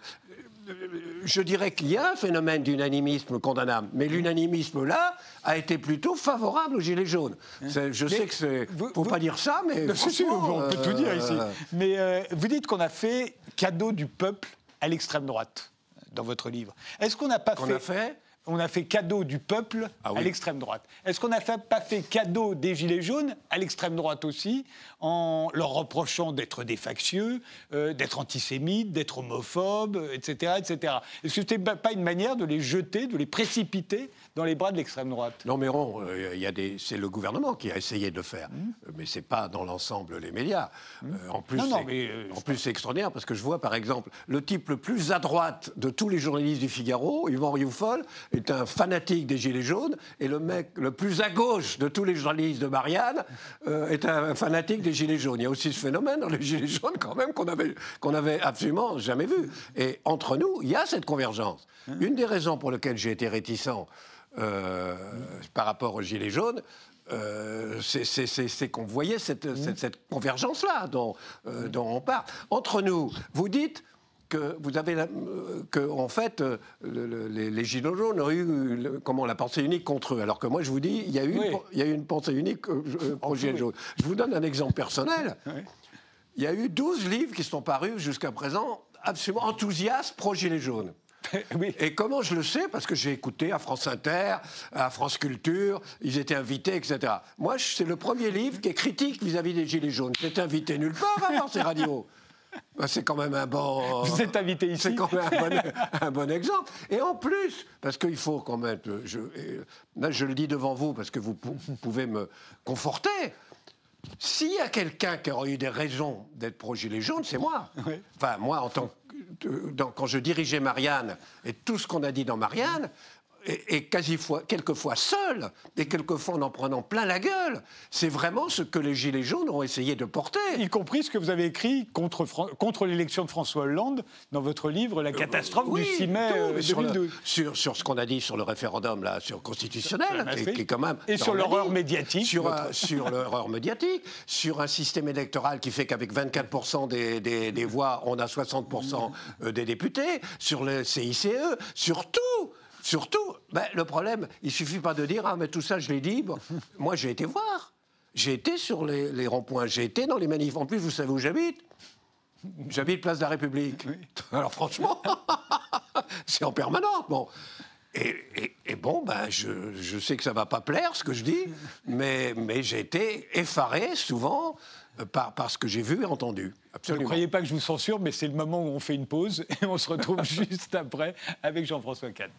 je dirais qu'il y a un phénomène d'unanimisme condamnable, mais l'unanimisme là a été plutôt favorable aux Gilets jaunes. Hein je sais que c'est. Faut pas dire ça, mais. on peut tout dire ici. Euh, mais euh, vous dites qu'on a fait cadeau du peuple à l'extrême droite dans votre livre. Est-ce qu'on n'a pas fait, a fait on a fait cadeau du peuple ah à l'extrême droite. Est-ce qu'on n'a pas fait cadeau des Gilets jaunes à l'extrême droite aussi, en leur reprochant d'être des factieux, euh, d'être antisémites, d'être homophobes, etc. etc. Est-ce que ce n'était pas une manière de les jeter, de les précipiter dans les bras de l'extrême droite. Non, mais bon, euh, des... c'est le gouvernement qui a essayé de le faire, mmh. mais c'est pas dans l'ensemble les médias. Mmh. Euh, en plus, euh, en plus, c'est extraordinaire parce que je vois, par exemple, le type le plus à droite de tous les journalistes du Figaro, Yvan Rioufol, est un fanatique des Gilets jaunes, et le mec le plus à gauche de tous les journalistes de Marianne est un fanatique des Gilets jaunes. Il y a aussi ce phénomène dans les Gilets jaunes, quand même, qu'on avait, qu'on avait absolument jamais vu. Et entre nous, il y a cette convergence. Mmh. Une des raisons pour lesquelles j'ai été réticent euh, par rapport aux Gilets jaunes, euh, c'est qu'on voyait cette, cette, convergence-là dont, euh, dont, on parle. Entre nous, vous dites que vous avez que en fait les, Gilets jaunes ont eu comment la pensée unique contre eux. Alors que moi je vous dis il y a eu une, il y a eu une pensée unique aux Gilets jaunes je vous donne un exemple personnel. Il y a eu 12 livres qui sont parus jusqu'à présent absolument enthousiastes pro Gilets jaunes Et comment je le sais? Parce que j'ai écouté à France Inter, à France Culture, ils étaient invités, etc. Moi, c'est le premier livre qui est critique vis-à-vis des Gilets jaunes. J'étais invité nulle part dans ces radios. Bah, c'est quand même un bon. Vous êtes invité ici. C'est quand même un bon, un bon, exemple. Et en plus, parce qu'il faut quand même. Je, là, je le dis devant vous parce que vous, pouvez me conforter. S'il y a quelqu'un qui aurait eu des raisons d'être pro-gilet jaune, c'est moi. Enfin, moi, en tant que, quand je dirigeais Marianne et tout ce qu'on a dit dans Marianne, et, quasi fois, quelquefois seul, et quelquefois en en prenant plein la gueule. C'est vraiment ce que les Gilets jaunes ont essayé de porter. Y compris ce que vous avez écrit contre, contre l'élection de François Hollande dans votre livre La catastrophe du 6 mai 2012. Sur, sur, ce qu'on a dit sur le référendum là, sur constitutionnel, qui, est quand même. Et sur l'horreur médiatique. Sur, sur l'horreur médiatique, sur un système électoral qui fait qu'avec 24% des, des, des voix, on a 60% euh, des députés, sur le CICE, sur tout. Surtout, ben, le problème, il suffit pas de dire Ah, mais tout ça, je l'ai dit. moi, j'ai été voir. J'ai été sur les, ronds-points, j'ai été dans les manifs. En plus, vous savez où j'habite? J'habite place de la République. Alors, franchement, c'est en permanence. Bon. Et, bon, ben, je, sais que ça va pas plaire ce que je dis, mais, mais j'ai été effaré souvent par, par, ce que j'ai vu et entendu. Absolument. Ne croyez pas que je vous censure, mais c'est le moment où on fait une pause et on se retrouve juste après avec Jean-François Kahn.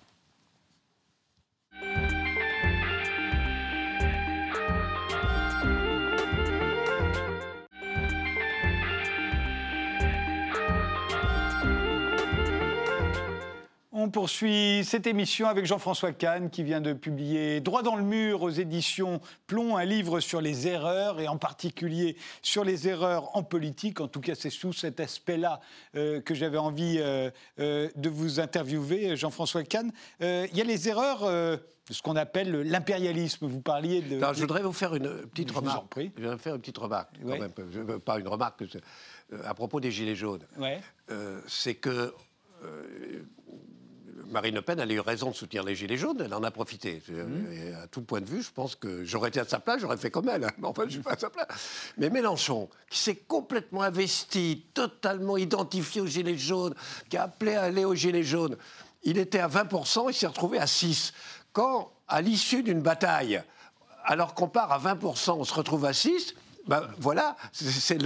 On poursuit cette émission avec Jean-François Kahn qui vient de publier Droit dans le mur aux éditions Plomb, un livre sur les erreurs et en particulier sur les erreurs en politique. En tout cas, c'est sous cet aspect-là euh, que j'avais envie euh, euh, de vous interviewer, Jean-François Kahn. Il y a les erreurs de ce qu'on appelle l'impérialisme. Vous parliez de. je voudrais vous faire une petite remarque. Je voudrais faire une petite remarque, pas une remarque, à propos des Gilets jaunes. Ouais. c'est que Marine Le Pen, elle a eu raison de soutenir les Gilets jaunes, elle en a profité. Mmh. à tout point de vue, je pense que j'aurais été à sa place, j'aurais fait comme elle. Mais enfin, je suis pas à sa place. Mais Mélenchon, qui s'est complètement investi, totalement identifié aux Gilets jaunes, qui a appelé à aller aux Gilets jaunes, il était à 20%, il s'est retrouvé à 6%. Quand, à l'issue d'une bataille, alors qu'on part à 20%, on se retrouve à 6%, ben voilà, c'est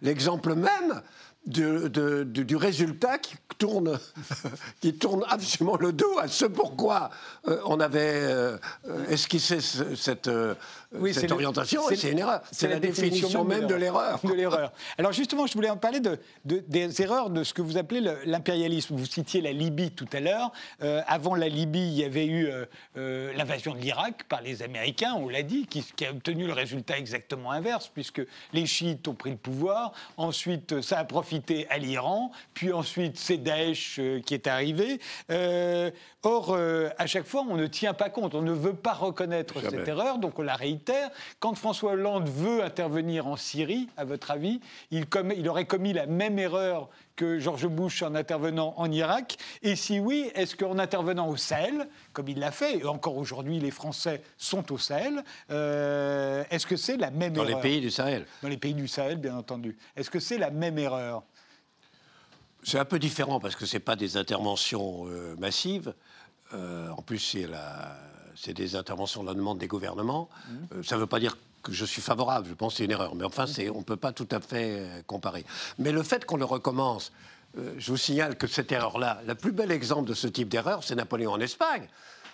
l'exemple même du résultat qui tourne, qui tourne absolument le dos à ce pourquoi euh, on avait euh, esquissé cette, euh, cette orientation. C'est une erreur. C'est la, définition, même de l'erreur. De l'erreur. Alors justement, je voulais en parler de, des erreurs de ce que vous appelez l'impérialisme. Vous citiez la Libye tout à l'heure. avant la Libye, il y avait eu l'invasion de l'Irak par les Américains, on l'a dit, qui, qui, a obtenu le résultat exactement inverse, puisque les chiites ont pris le pouvoir. Ensuite, ça a profité à l'Iran, puis ensuite c'est Daesh euh, qui est arrivé. Euh, or, euh, à chaque fois, on ne tient pas compte, on ne veut pas reconnaître cette erreur, donc on la réitère. Quand François Hollande veut intervenir en Syrie, à votre avis, il, il aurait commis la même erreur que George Bush en intervenant en Irak Et si oui, est-ce qu'en intervenant au Sahel, comme il l'a fait, et encore aujourd'hui les Français sont au Sahel, est-ce que c'est la même erreur Dans les pays du Sahel Dans les pays du Sahel, bien entendu. Est-ce que c'est la même erreur c'est un peu différent parce que ce n'est pas des interventions euh, massives. Euh, en plus, c'est des interventions à la demande des gouvernements. Mmh. Euh, ça ne veut pas dire que je suis favorable, je pense que c'est une erreur. Mais enfin, on ne peut pas tout à fait comparer. Mais le fait qu'on le recommence, je vous signale que cette erreur-là, le plus bel exemple de ce type d'erreur, c'est Napoléon en Espagne.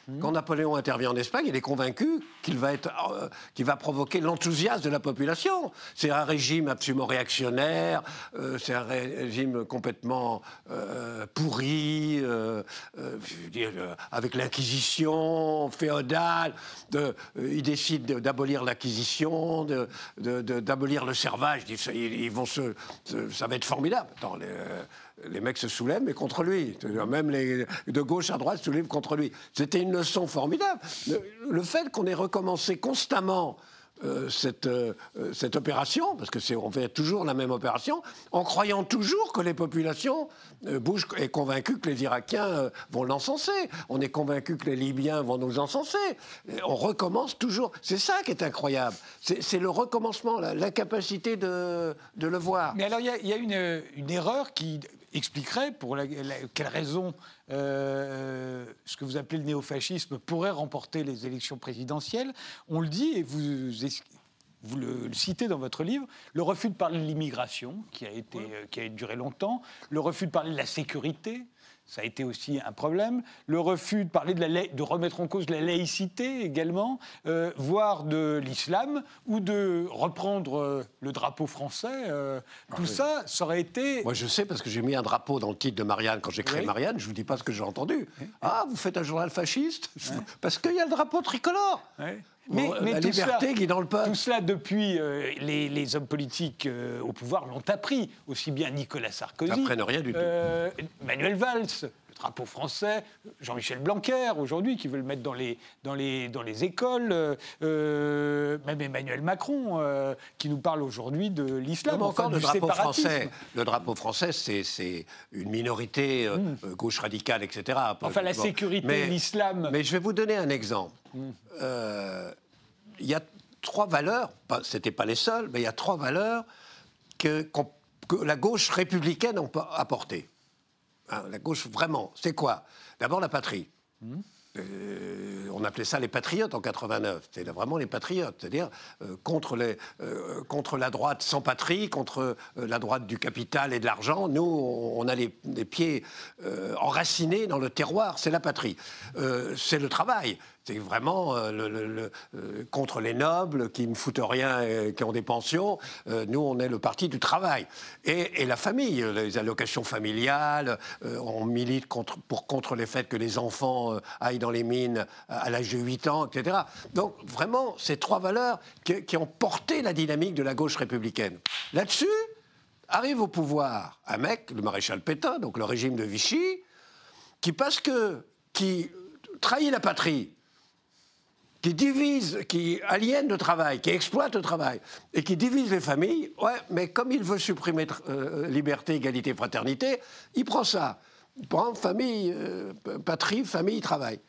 Mmh. Quand Napoléon intervient en Espagne, il est convaincu qu'il va, être, euh, va provoquer l'enthousiasme de la population. C'est un régime absolument réactionnaire, euh, c'est un régime complètement euh, pourri, avec l'inquisition féodale. il décide d'abolir l'acquisition, d'abolir le servage. Ils, vont ça va être formidable. Mecs se soulèvent, mais contre lui. Même les de gauche à droite se soulèvent contre lui. C'était une leçon formidable. Le, fait qu'on ait recommencé constamment euh, cette, euh, cette opération, parce que c'est on fait toujours la même opération, en croyant toujours que les populations, euh, Bush est convaincu que les Irakiens vont l'encenser, on est convaincu que les Libyens vont nous encenser, on recommence toujours. C'est ça qui est incroyable, c'est le recommencement, l'incapacité de, de, le voir. Mais alors il y, a une erreur qui expliquerait pour quelle raison euh, ce que vous appelez le néofascisme pourrait remporter les élections présidentielles. On le dit et vous, vous le, citez dans votre livre, le refus de parler de l'immigration, qui, a été, qui a duré longtemps, le refus de parler de la sécurité, ça a été aussi un problème. Le refus de parler de, la de remettre en cause la laïcité également, euh, voire de l'islam, ou de reprendre euh, le drapeau français. Euh, ah tout ça, ça aurait été. Moi, je sais parce que j'ai mis un drapeau dans le titre de Marianne quand j'ai créé Marianne. Je vous dis pas ce que j'ai entendu. Ah, vous faites un journal fasciste? Parce qu'il y a le drapeau tricolore. Mais, la liberté qui est dans le peuple. Tout cela, depuis, les, hommes politiques au pouvoir l'ont appris. Aussi bien Nicolas Sarkozy. Rien du tout. Manuel Valls, le drapeau français, Jean-Michel Blanquer aujourd'hui qui veut le mettre dans les, dans les, dans les écoles, euh, euh, même Emmanuel Macron euh, qui nous parle aujourd'hui de l'islam. encore le drapeau français. Le drapeau français, c'est une minorité hmm. gauche radicale, etc. Enfin la sécurité, l'islam. Mais je vais vous donner un exemple. Hmm. Il y a trois valeurs, ce n'était pas les seules, mais il y a trois valeurs que, que la gauche républicaine a apportées. Hein, la gauche, vraiment, c'est quoi? D'abord la patrie. Mmh. Euh, on appelait ça les patriotes en 89. C'était vraiment les patriotes, c'est-à-dire euh, contre, les, euh, contre la droite sans patrie, contre la droite du capital et de l'argent. Nous, on, a les, pieds enracinés dans le terroir, c'est la patrie. c'est le travail. C'est vraiment le, contre les nobles qui ne foutent rien et qui ont des pensions. nous, on est le parti du travail. Et, la famille, les allocations familiales, on milite pour, contre les faits que les enfants aillent dans les mines à l'âge de 8 ans, etc. Donc vraiment, ces trois valeurs qui, ont porté la dynamique de la gauche républicaine. Là-dessus, arrive au pouvoir un mec, le maréchal Pétain, donc le régime de Vichy, qui parce que qui trahit la patrie, qui divise, qui aliène le travail, qui exploite le travail et qui divise les familles, ouais, mais comme il veut supprimer euh, liberté, égalité, fraternité, il prend ça. Il prend famille, euh, patrie, famille, travail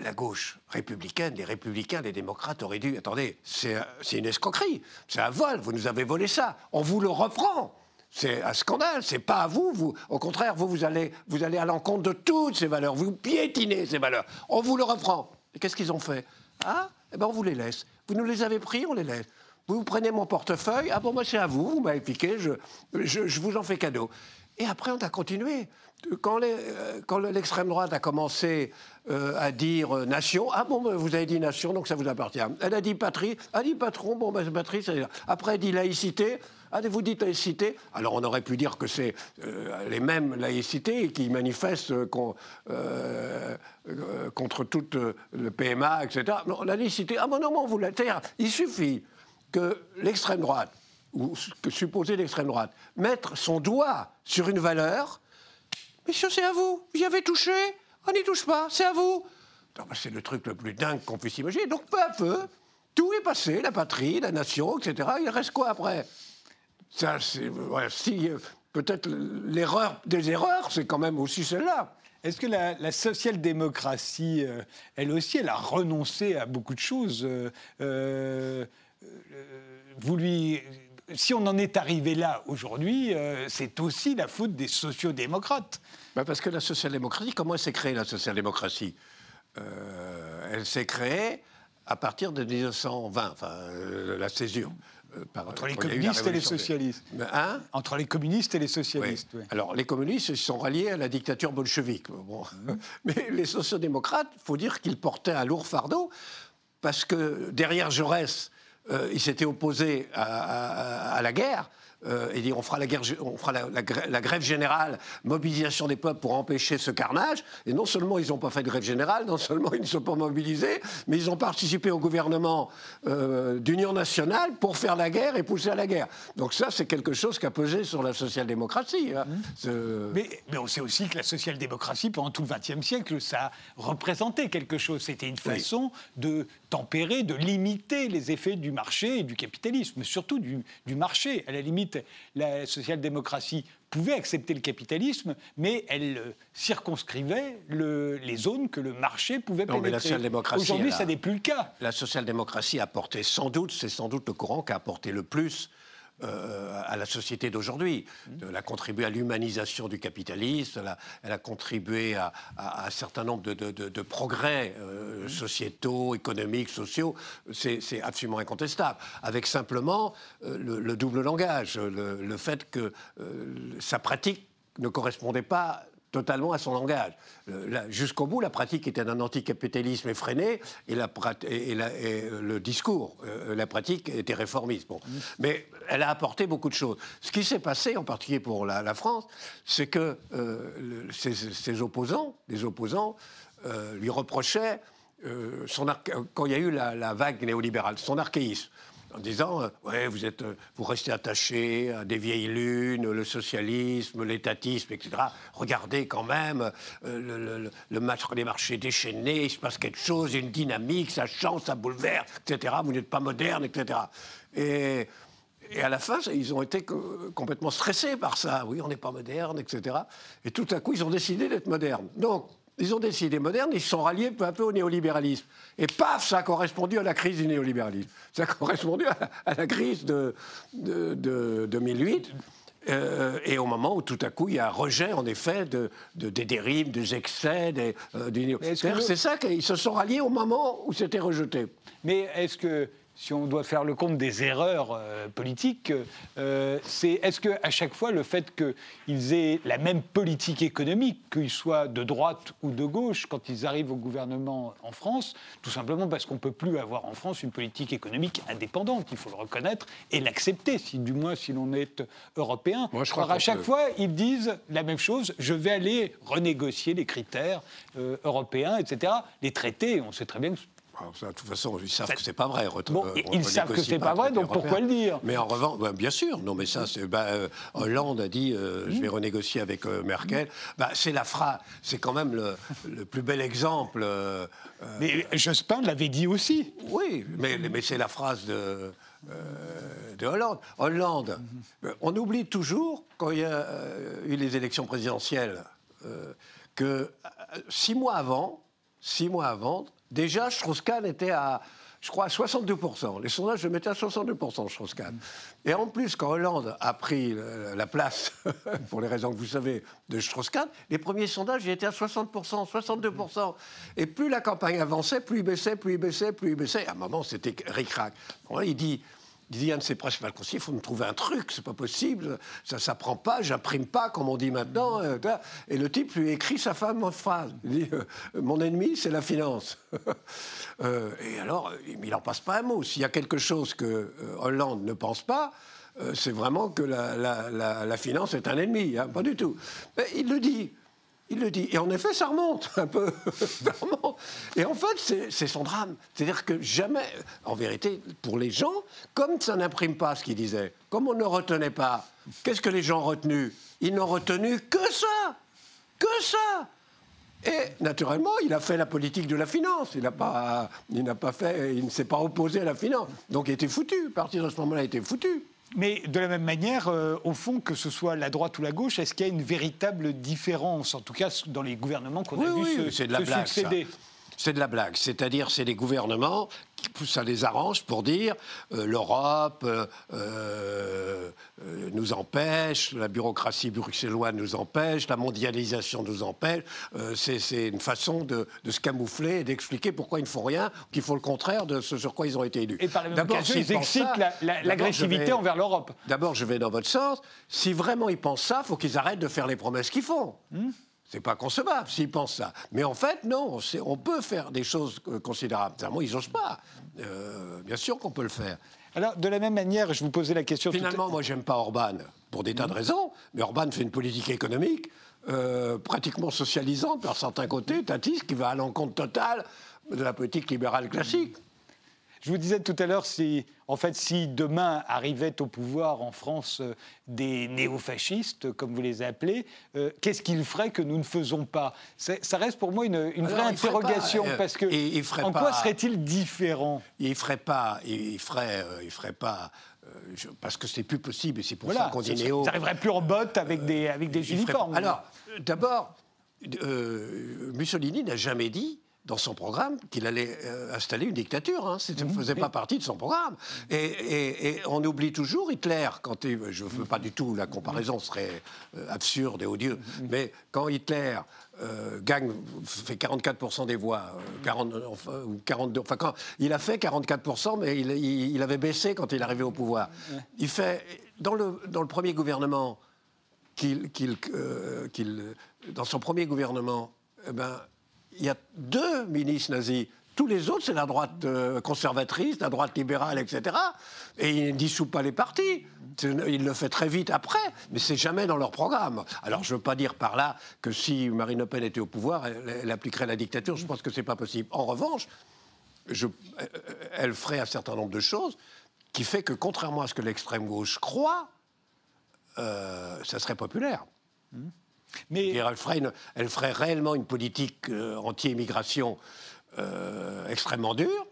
la gauche républicaine, les républicains, les démocrates auraient dû. Attendez, c'est une escroquerie, c'est un vol, vous nous avez volé ça, on vous le reprend. C'est un scandale, c'est pas à vous, vous. Au contraire, vous, vous allez, vous allez à l'encontre de toutes ces valeurs, vous piétinez ces valeurs. On vous le reprend. Qu'est-ce qu'ils ont fait? Ah, ben on vous les laisse. Vous nous les avez pris, on les laisse. Vous, prenez mon portefeuille, ah bon, moi c'est à vous, vous m'avez piqué, je, je vous en fais cadeau. Et après, on a continué. Quand euh, l'extrême droite a commencé euh, à dire euh, nation, ah bon, vous avez dit nation, donc ça vous appartient. Elle a dit patrie, elle a dit patron, bon, ben, patrie, Après, elle dit laïcité, ah, vous dites laïcité Alors on aurait pu dire que c'est les mêmes laïcités qui manifestent contre tout le PMA, etc. Non, la laïcité, ah bon, non, non, vous la Il suffit que l'extrême droite, ou que supposer l'extrême droite, mettre son doigt sur une valeur Monsieur, c'est à vous. Vous y avez touché On n'y touche pas, c'est à vous. C'est le truc le plus dingue qu'on puisse imaginer. Donc, peu à peu, tout est passé, la patrie, la nation, etc. Il reste quoi après? Ça, c'est. si, euh, peut-être l'erreur des erreurs, c'est quand même aussi celle-là. Est-ce que la, social-démocratie, euh, elle aussi, elle a renoncé à beaucoup de choses euh, Vous lui si on en est arrivé là aujourd'hui, euh, c'est aussi la faute des sociodémocrates. Bah parce que la social-démocratie, comment elle s'est créée, la social-démocratie? Euh, Elle s'est créée à partir de 1920, enfin, euh, la césure. Entre les communistes et les socialistes. Hein Entre les communistes et les socialistes. Oui. Alors, les communistes se sont ralliés à la dictature bolchevique. Bon. Mmh. Mais les sociodémocrates, il faut dire qu'ils portaient un lourd fardeau, parce que derrière Jaurès, euh, il s'était opposé à, la guerre. Euh, et dire on fera, la, guerre, on fera la, grève générale, mobilisation des peuples pour empêcher ce carnage. Et non seulement ils n'ont pas fait de grève générale, non seulement ils ne sont pas mobilisés, mais ils ont participé au gouvernement euh, d'union nationale pour faire la guerre et pousser à la guerre. Donc ça, c'est quelque chose qui a pesé sur la social-démocratie. Hein. Mmh. Mais, mais, on sait aussi que la social-démocratie, pendant tout le XXe siècle, ça a représenté quelque chose. C'était une façon de tempérer, de limiter les effets du marché et du capitalisme, surtout du, du marché. À la limite, la social-démocratie pouvait accepter le capitalisme, mais elle euh, circonscrivait les zones que le marché pouvait non, pénétrer. Aujourd'hui, ça n'est plus le cas. La social-démocratie a porté sans doute, c'est sans doute le courant qui a apporté le plus à la société d'aujourd'hui. Elle a contribué à l'humanisation du capitalisme, elle a, contribué à, un certain nombre de, progrès sociétaux, économiques, sociaux. C'est absolument incontestable. Avec simplement le, double langage, le fait que sa pratique ne correspondait pas totalement à son langage. Jusqu'au bout, la pratique était d'un anticapitalisme effréné et, la, et, le discours, euh, la pratique était réformiste. Bon. Mais elle a apporté beaucoup de choses. Ce qui s'est passé, en particulier pour la, France, c'est que euh, ses, opposants, les opposants, euh, lui reprochaient, son quand il y a eu la, la vague néolibérale, son archaïsme en disant euh, ouais, vous, êtes, euh, vous restez attaché à des vieilles lunes, le socialisme, l'étatisme, etc. Regardez quand même euh, le, le, match, les marchés déchaînés, il se passe quelque chose, une dynamique, ça change, ça bouleverse, etc. Vous n'êtes pas moderne, etc. Et, et à la fin, ils ont été complètement stressés par ça. Oui, on n'est pas moderne, etc. Et tout à coup, ils ont décidé d'être modernes. Donc, ils ont décidé modernes, ils se sont ralliés peu à peu au néolibéralisme. Et paf, ça a correspondu à la crise du néolibéralisme. Ça a correspondu à, la crise de, de, 2008. Euh, et au moment où tout à coup il y a un rejet en effet de, des dérives, des excès, des, euh, du... C'est ça qu'ils se sont ralliés au moment où c'était rejeté. Mais est-ce que si on doit faire le compte des erreurs euh, politiques, euh, c'est est-ce qu'à chaque fois le fait qu'ils aient la même politique économique, qu'ils soient de droite ou de gauche, quand ils arrivent au gouvernement en France, tout simplement parce qu'on ne peut plus avoir en France une politique économique indépendante, il faut le reconnaître et l'accepter, si, du moins si l'on est européen. Moi, je crois à chaque fois, ils disent la même chose, je vais aller renégocier les critères euh, européens, etc. Les traités, on sait très bien que de toute façon, ils savent que c'est pas vrai. Bon, ils savent que c'est pas vrai, donc pourquoi le dire Mais en revanche, bah, bien sûr, non, mais ça, c'est, bah, euh, Hollande a dit, euh, je vais renégocier avec euh, Merkel. Bah, c'est la phrase, c'est quand même le, plus bel exemple. mais Jospin l'avait dit aussi. Oui, mais, mais c'est la phrase de. de Hollande. Hollande, on oublie toujours, quand il y a eu les élections présidentielles, que six mois avant, six mois avant, Déjà, Strauss-Kahn était à, je crois, à 62%. Les sondages le mettaient à 62%, Strauss-Kahn. Et en plus, quand Hollande a pris la place, pour les raisons que vous savez, de Strauss-Kahn, les premiers sondages, était à 60%, 62%. Et plus la campagne avançait, plus il baissait, plus il baissait, plus il baissait. À un moment, c'était ric-rac. il dit il dit un de ses principaux conseillers, il faut me trouver un truc, c'est pas possible, ça s'apprend pas, j'imprime pas, comme on dit maintenant. Euh, et le type lui écrit sa femme en phrase. Il dit euh, Mon ennemi, c'est la finance. Euh, et alors, il n'en passe pas un mot. S'il y a quelque chose que Hollande ne pense pas, c'est vraiment que la, finance est un ennemi, hein, pas du tout. Mais il le dit. Il le dit. Et en effet, ça remonte un peu. Et en fait, c'est son drame. C'est-à-dire que jamais, en vérité, pour les gens, comme ça n'imprime pas ce qu'il disait, comme on ne retenait pas, qu'est-ce que les gens ont retenu? Ils n'ont retenu que ça Que ça et naturellement, il a fait la politique de la finance. Il n'a pas, fait, il ne s'est pas opposé à la finance. Donc il était foutu. À partir de ce moment-là, il était foutu. Mais de la même manière, euh, au fond, que ce soit la droite ou la gauche, est-ce qu'il y a une véritable différence, en tout cas dans les gouvernements qu'on a vu se, de la blague, succéder? C'est de la blague. C'est-à-dire, c'est les gouvernements, qui, ça les arrange pour dire euh, l'Europe euh, euh, nous empêche, la bureaucratie bruxelloise nous empêche, la mondialisation nous empêche. c'est une façon de, se camoufler et d'expliquer pourquoi ils ne font rien, qu'il faut le contraire de ce sur quoi ils ont été élus. Et par ils excitent l'agressivité envers l'Europe. D'abord, je vais dans votre sens. Si vraiment ils pensent ça, il faut qu'ils arrêtent de faire les promesses qu'ils font. Hmm c'est pas concevable s'ils pensent ça. Mais en fait, non, on peut faire des choses considérables. Moi, ils n'osent pas. Euh, bien sûr qu'on peut le faire. Alors, de la même manière, je vous posais la question. Finalement, moi, j'aime pas Orban pour des tas de raisons. Mais Orban fait une politique économique euh, pratiquement socialisante par certains côtés, Tatis, qui va à l'encontre totale de la politique libérale classique. Je vous disais tout à l'heure, si, en fait, si demain arrivaient au pouvoir en France euh, des néofascistes, comme vous les appelez, euh, qu'est-ce qu'ils feraient que nous ne faisons pas? Ça reste pour moi une, vraie interrogation, euh, parce que en quoi serait-il différent Il ne ferait pas, il ferait, il ferait pas. parce que c'est plus possible et c'est pour ça qu'on dit néo. Ça n'arriverait plus en botte avec des, avec des uniformes. Alors, d'abord, Mussolini n'a jamais dit dans son programme qu'il allait euh, installer une dictature. Hein. Ça ne mhm. faisait pas partie de son programme. Et, on oublie toujours Hitler, quand je ne veux pas du tout, la comparaison serait euh, absurde et odieux, mhm. mais quand Hitler euh, gagne, fait 44% des voix, 40, ou 42, enfin quand, il a fait 44%, mais il, avait baissé quand il arrivé au pouvoir. Il fait, dans le, dans le premier gouvernement, qu'il, dans son premier gouvernement, eh ben, il y a deux ministres nazis. Tous les autres, c'est la droite euh, conservatrice, la droite libérale, etc. Et il ne dissout pas les partis. Il le fait très vite après, mais c'est jamais dans leur programme. Alors je ne veux pas dire par là que si Marine Le Pen était au pouvoir, elle, appliquerait la dictature. Je pense que ce n'est pas possible. En revanche, euh, elle ferait un certain nombre de choses qui fait que, contrairement à ce que l'extrême gauche croit, euh, ça serait populaire. Mmh. Mais... Elle ferait, elle, ferait réellement une politique euh, anti-immigration euh, extrêmement dure,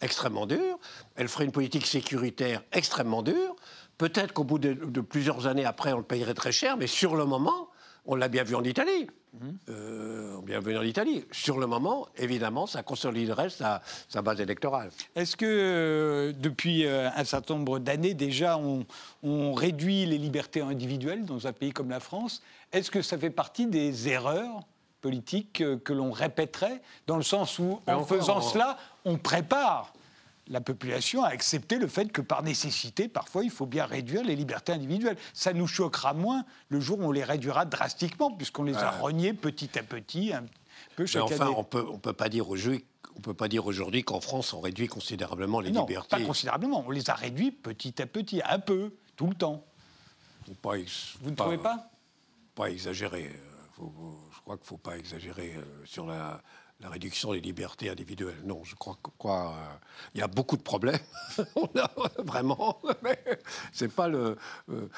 extrêmement dure. Elle ferait une politique sécuritaire extrêmement dure. Peut-être qu'au bout de, plusieurs années après, on le payerait très cher, mais sur le moment, on l'a bien vu en Italie. Mmh. Euh, bien vu en Italie. Sur le moment, évidemment, ça consoliderait sa, base électorale. Est-ce que euh, depuis euh, un certain nombre d'années déjà, on, réduit les libertés individuelles dans un pays comme la France Est-ce que ça fait partie des erreurs politiques que l'on répéterait, dans le sens où, en faisant cela, on prépare la population a accepté le fait que par nécessité, parfois, il faut bien réduire les libertés individuelles. Ça nous choquera moins le jour où on les réduira drastiquement, puisqu'on les a reniées petit à petit, un peu chaque Mais enfin, on peut, on peut pas dire aujourd'hui on peut pas dire aujourd'hui qu'en France, on réduit considérablement les non, libertés. Pas considérablement. On les a réduits petit à petit, un peu, tout le temps. Pas Vous ne trouvez pas? Pas exagérer. Euh, je crois qu'il ne faut pas exagérer euh, sur la, la réduction des libertés individuelles. Non, je crois qu'il euh, y a beaucoup de problèmes. On a vraiment, mais c'est pas le. Euh,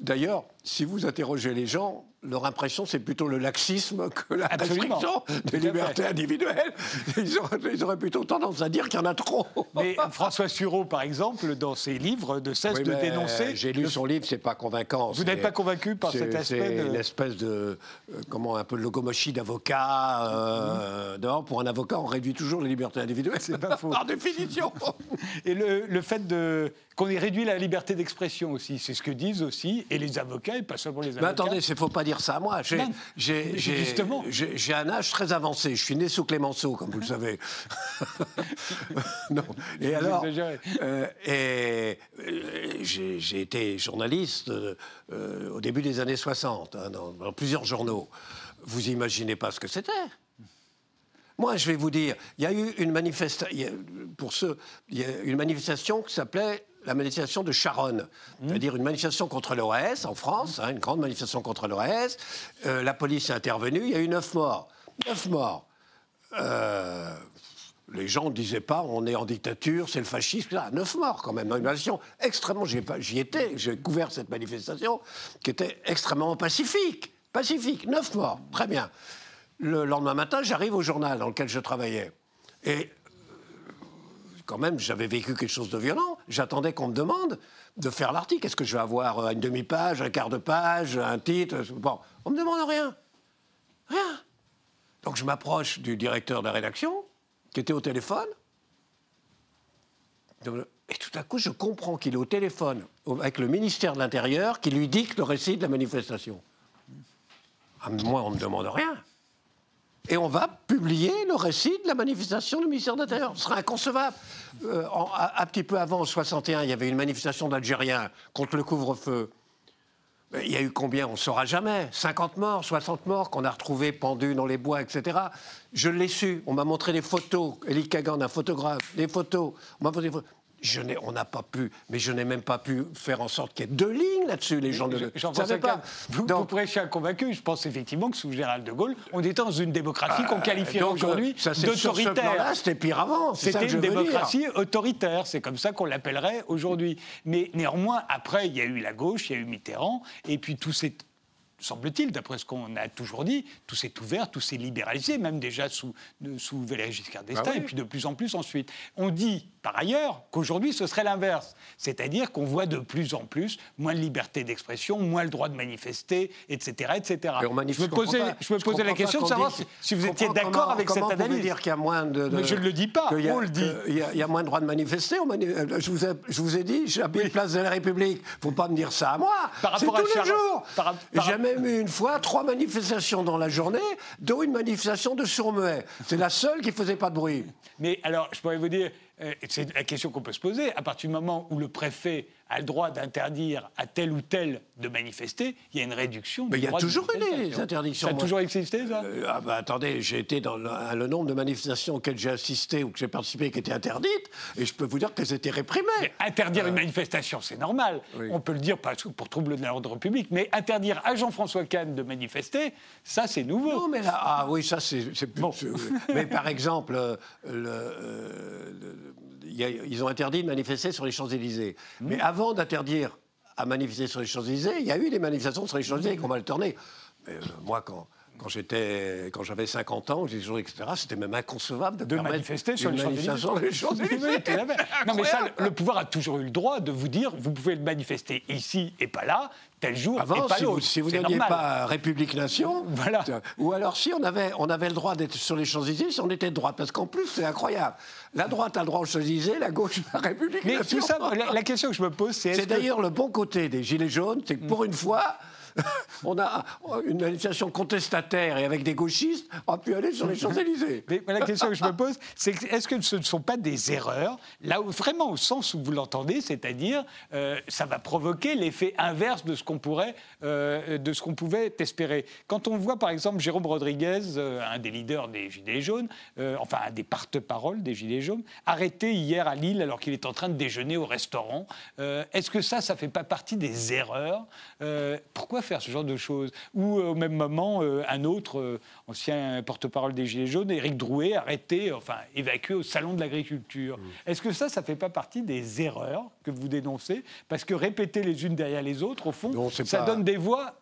D'ailleurs, si vous interrogez les gens, leur impression, c'est plutôt le laxisme que la restriction des libertés individuelles. Ils auraient, plutôt tendance à dire qu'il y en a trop. Mais François Sureau, par exemple, dans ses livres, ne cesse de dénoncer. J'ai lu son livre, c'est pas convaincant. Vous n'êtes pas convaincu par cet aspect C'est une espèce de. Euh, comment, un peu de logomochie d'avocat. Euh, mmh. pour un avocat, on réduit toujours les libertés individuelles. C'est pas faux. par définition. Et le, le fait de qu'on ait réduit la liberté d'expression aussi, c'est ce que disent aussi, et les avocats, et pas seulement les avocats. Mais attendez, il ne faut pas dire ça à moi. J'ai un âge très avancé. Je suis né sous Clémenceau, comme vous le savez. non. Et alors, euh, et, euh, j'ai été journaliste euh, au début des années 60, hein, dans, dans, plusieurs journaux. Vous imaginez pas ce que c'était. Moi, je vais vous dire, il y a eu une manifestation, pour ceux, il y a une manifestation qui s'appelait la manifestation de Charonne, mmh. c'est-à-dire une manifestation contre l'OAS en France, hein, une grande manifestation contre l'OAS. Euh, la police est intervenue, il y a eu neuf morts. Neuf morts. Euh, les gens ne disaient pas on est en dictature, c'est le fascisme. Là, neuf morts quand même. Une manifestation extrêmement. J'y étais, j'ai couvert cette manifestation qui était extrêmement pacifique. Pacifique, neuf morts. Très bien. Le lendemain matin, j'arrive au journal dans lequel je travaillais. Et quand même, j'avais vécu quelque chose de violent. J'attendais qu'on me demande de faire l'article. Est-ce que je vais avoir euh, une demi-page, un quart de page, un titre? Bon, on me demande rien. Rien. Donc je m'approche du directeur de la rédaction, qui était au téléphone. Et tout à coup, je comprends qu'il est au téléphone avec le ministère de l'Intérieur qui lui dicte le récit de la manifestation. À moi, on ne me demande rien et on va publier le récit de la manifestation du ministère de l'Intérieur. Ce sera inconcevable. Euh, un, petit peu avant, en 61, il y avait une manifestation d'Algériens contre le couvre-feu. Il y a eu combien? On ne saura jamais. 50 morts, 60 morts qu'on a retrouvés pendus dans les bois, etc. Je l'ai su. On m'a montré des photos. Elie Kagan, un photographe, des photos. On m'a montré des photos on n'a pas pu, mais je n'ai même pas pu faire en sorte qu'il y ait deux lignes là-dessus. Les gens ne le savaient pas. Vous, Donc, vous prêchez un convaincu. Je pense effectivement que sous Général de Gaulle, on était dans une démocratie qu'on euh, qualifierait aujourd'hui d'autoritaire. C'était pire avant. C'était une démocratie autoritaire. C'est comme ça qu'on l'appellerait aujourd'hui. Mais néanmoins, après, il y a eu la gauche, il y a eu Mitterrand, et puis tout s'est semble-t-il, d'après ce qu'on a toujours dit, tout s'est ouvert, tout s'est libéralisé, même déjà sous, sous Valéry Giscard d'Estaing, ah et puis de plus en plus ensuite. On dit, par ailleurs, qu'aujourd'hui, ce serait l'inverse. C'est-à-dire qu'on voit de plus en plus moins de liberté d'expression, moins le droit de manifester, etc. etc. je me posais, je me posais la question de savoir si, vous étiez d'accord avec cette analyse. dire qu'il y a moins de, Mais je ne le dis pas, on le dit. Il y, a moins de droit de manifester. Euh, je vous ai, je vous ai dit, j'habite place de la République. Il ne faut pas me dire ça à moi. C'est tous les jours. J'ai même eu une fois trois manifestations dans la journée, dont une manifestation de sourds-muets. C'est la seule qui ne faisait pas de bruit. Mais alors, je pourrais vous dire, c'est la question qu'on peut se poser, à partir du moment où le préfet a le droit d'interdire à tel ou tel de manifester, il y a une réduction Mais il y a toujours eu des interdictions. Ça a toujours existé, ça? Euh, ah bah, Attendez, j'ai été dans le, nombre de manifestations auxquelles j'ai assisté ou que j'ai participé qui étaient interdites, et je peux vous dire qu'elles étaient réprimées. interdire une euh. manifestation, c'est normal. On peut le dire pour trouble de l'ordre public, mais interdire à Jean-François Kahn de manifester, ça, c'est nouveau. Non, mais là, ah oui, ça, c'est bon. mais par exemple, le, ils ont interdit de manifester sur les Champs-Élysées. Mmh. Mais avant d'interdire à manifester sur les Champs-Élysées, il y a eu des manifestations sur les Champs-Élysées qu'on va le tourner. Mais, euh, moi, quand, quand j'étais, quand j'avais 50 ans, j'ai etc., c'était même inconcevable de, manifester sur les Champs-Élysées. non, mais ça, le pouvoir a toujours eu le droit de vous dire, vous pouvez le manifester ici et pas là, tel jour Avant, et pas si si vous n'aviez pas République Nation, voilà. ou alors si on avait, on avait le droit d'être sur les Champs-Élysées, si on était de droite, parce qu'en plus c'est incroyable. La droite a le droit aux Champs-Élysées, la gauche a la République Mais Nation. Tout ça, la, question que je me pose, c'est. C'est d'ailleurs le bon côté des Gilets jaunes, c'est que pour une fois, on a une manifestation contestataire et avec des gauchistes, on a pu aller sur les Champs-Élysées. Mais la question que je me pose, c'est est-ce que ce ne sont pas des erreurs, là vraiment au sens où vous l'entendez, c'est-à-dire euh, ça va provoquer l'effet inverse de ce qu'on pourrait, euh, de ce qu'on pouvait espérer. Quand on voit par exemple Jérôme Rodriguez, euh, un des leaders des Gilets jaunes, enfin un des porte-parole des Gilets jaunes, arrêté hier à Lille alors qu'il est en train de déjeuner au restaurant, est-ce que ça, ça fait pas partie des erreurs? Pourquoi faire ce genre de choses Ou euh, au même moment, euh, un autre euh, ancien porte-parole des Gilets jaunes, Éric Drouet, arrêté, enfin évacué au salon de l'agriculture. Mmh. Est-ce que ça, ça ne fait pas partie des erreurs que vous dénoncez? Parce que répéter les unes derrière les autres, au fond, ça donne des voix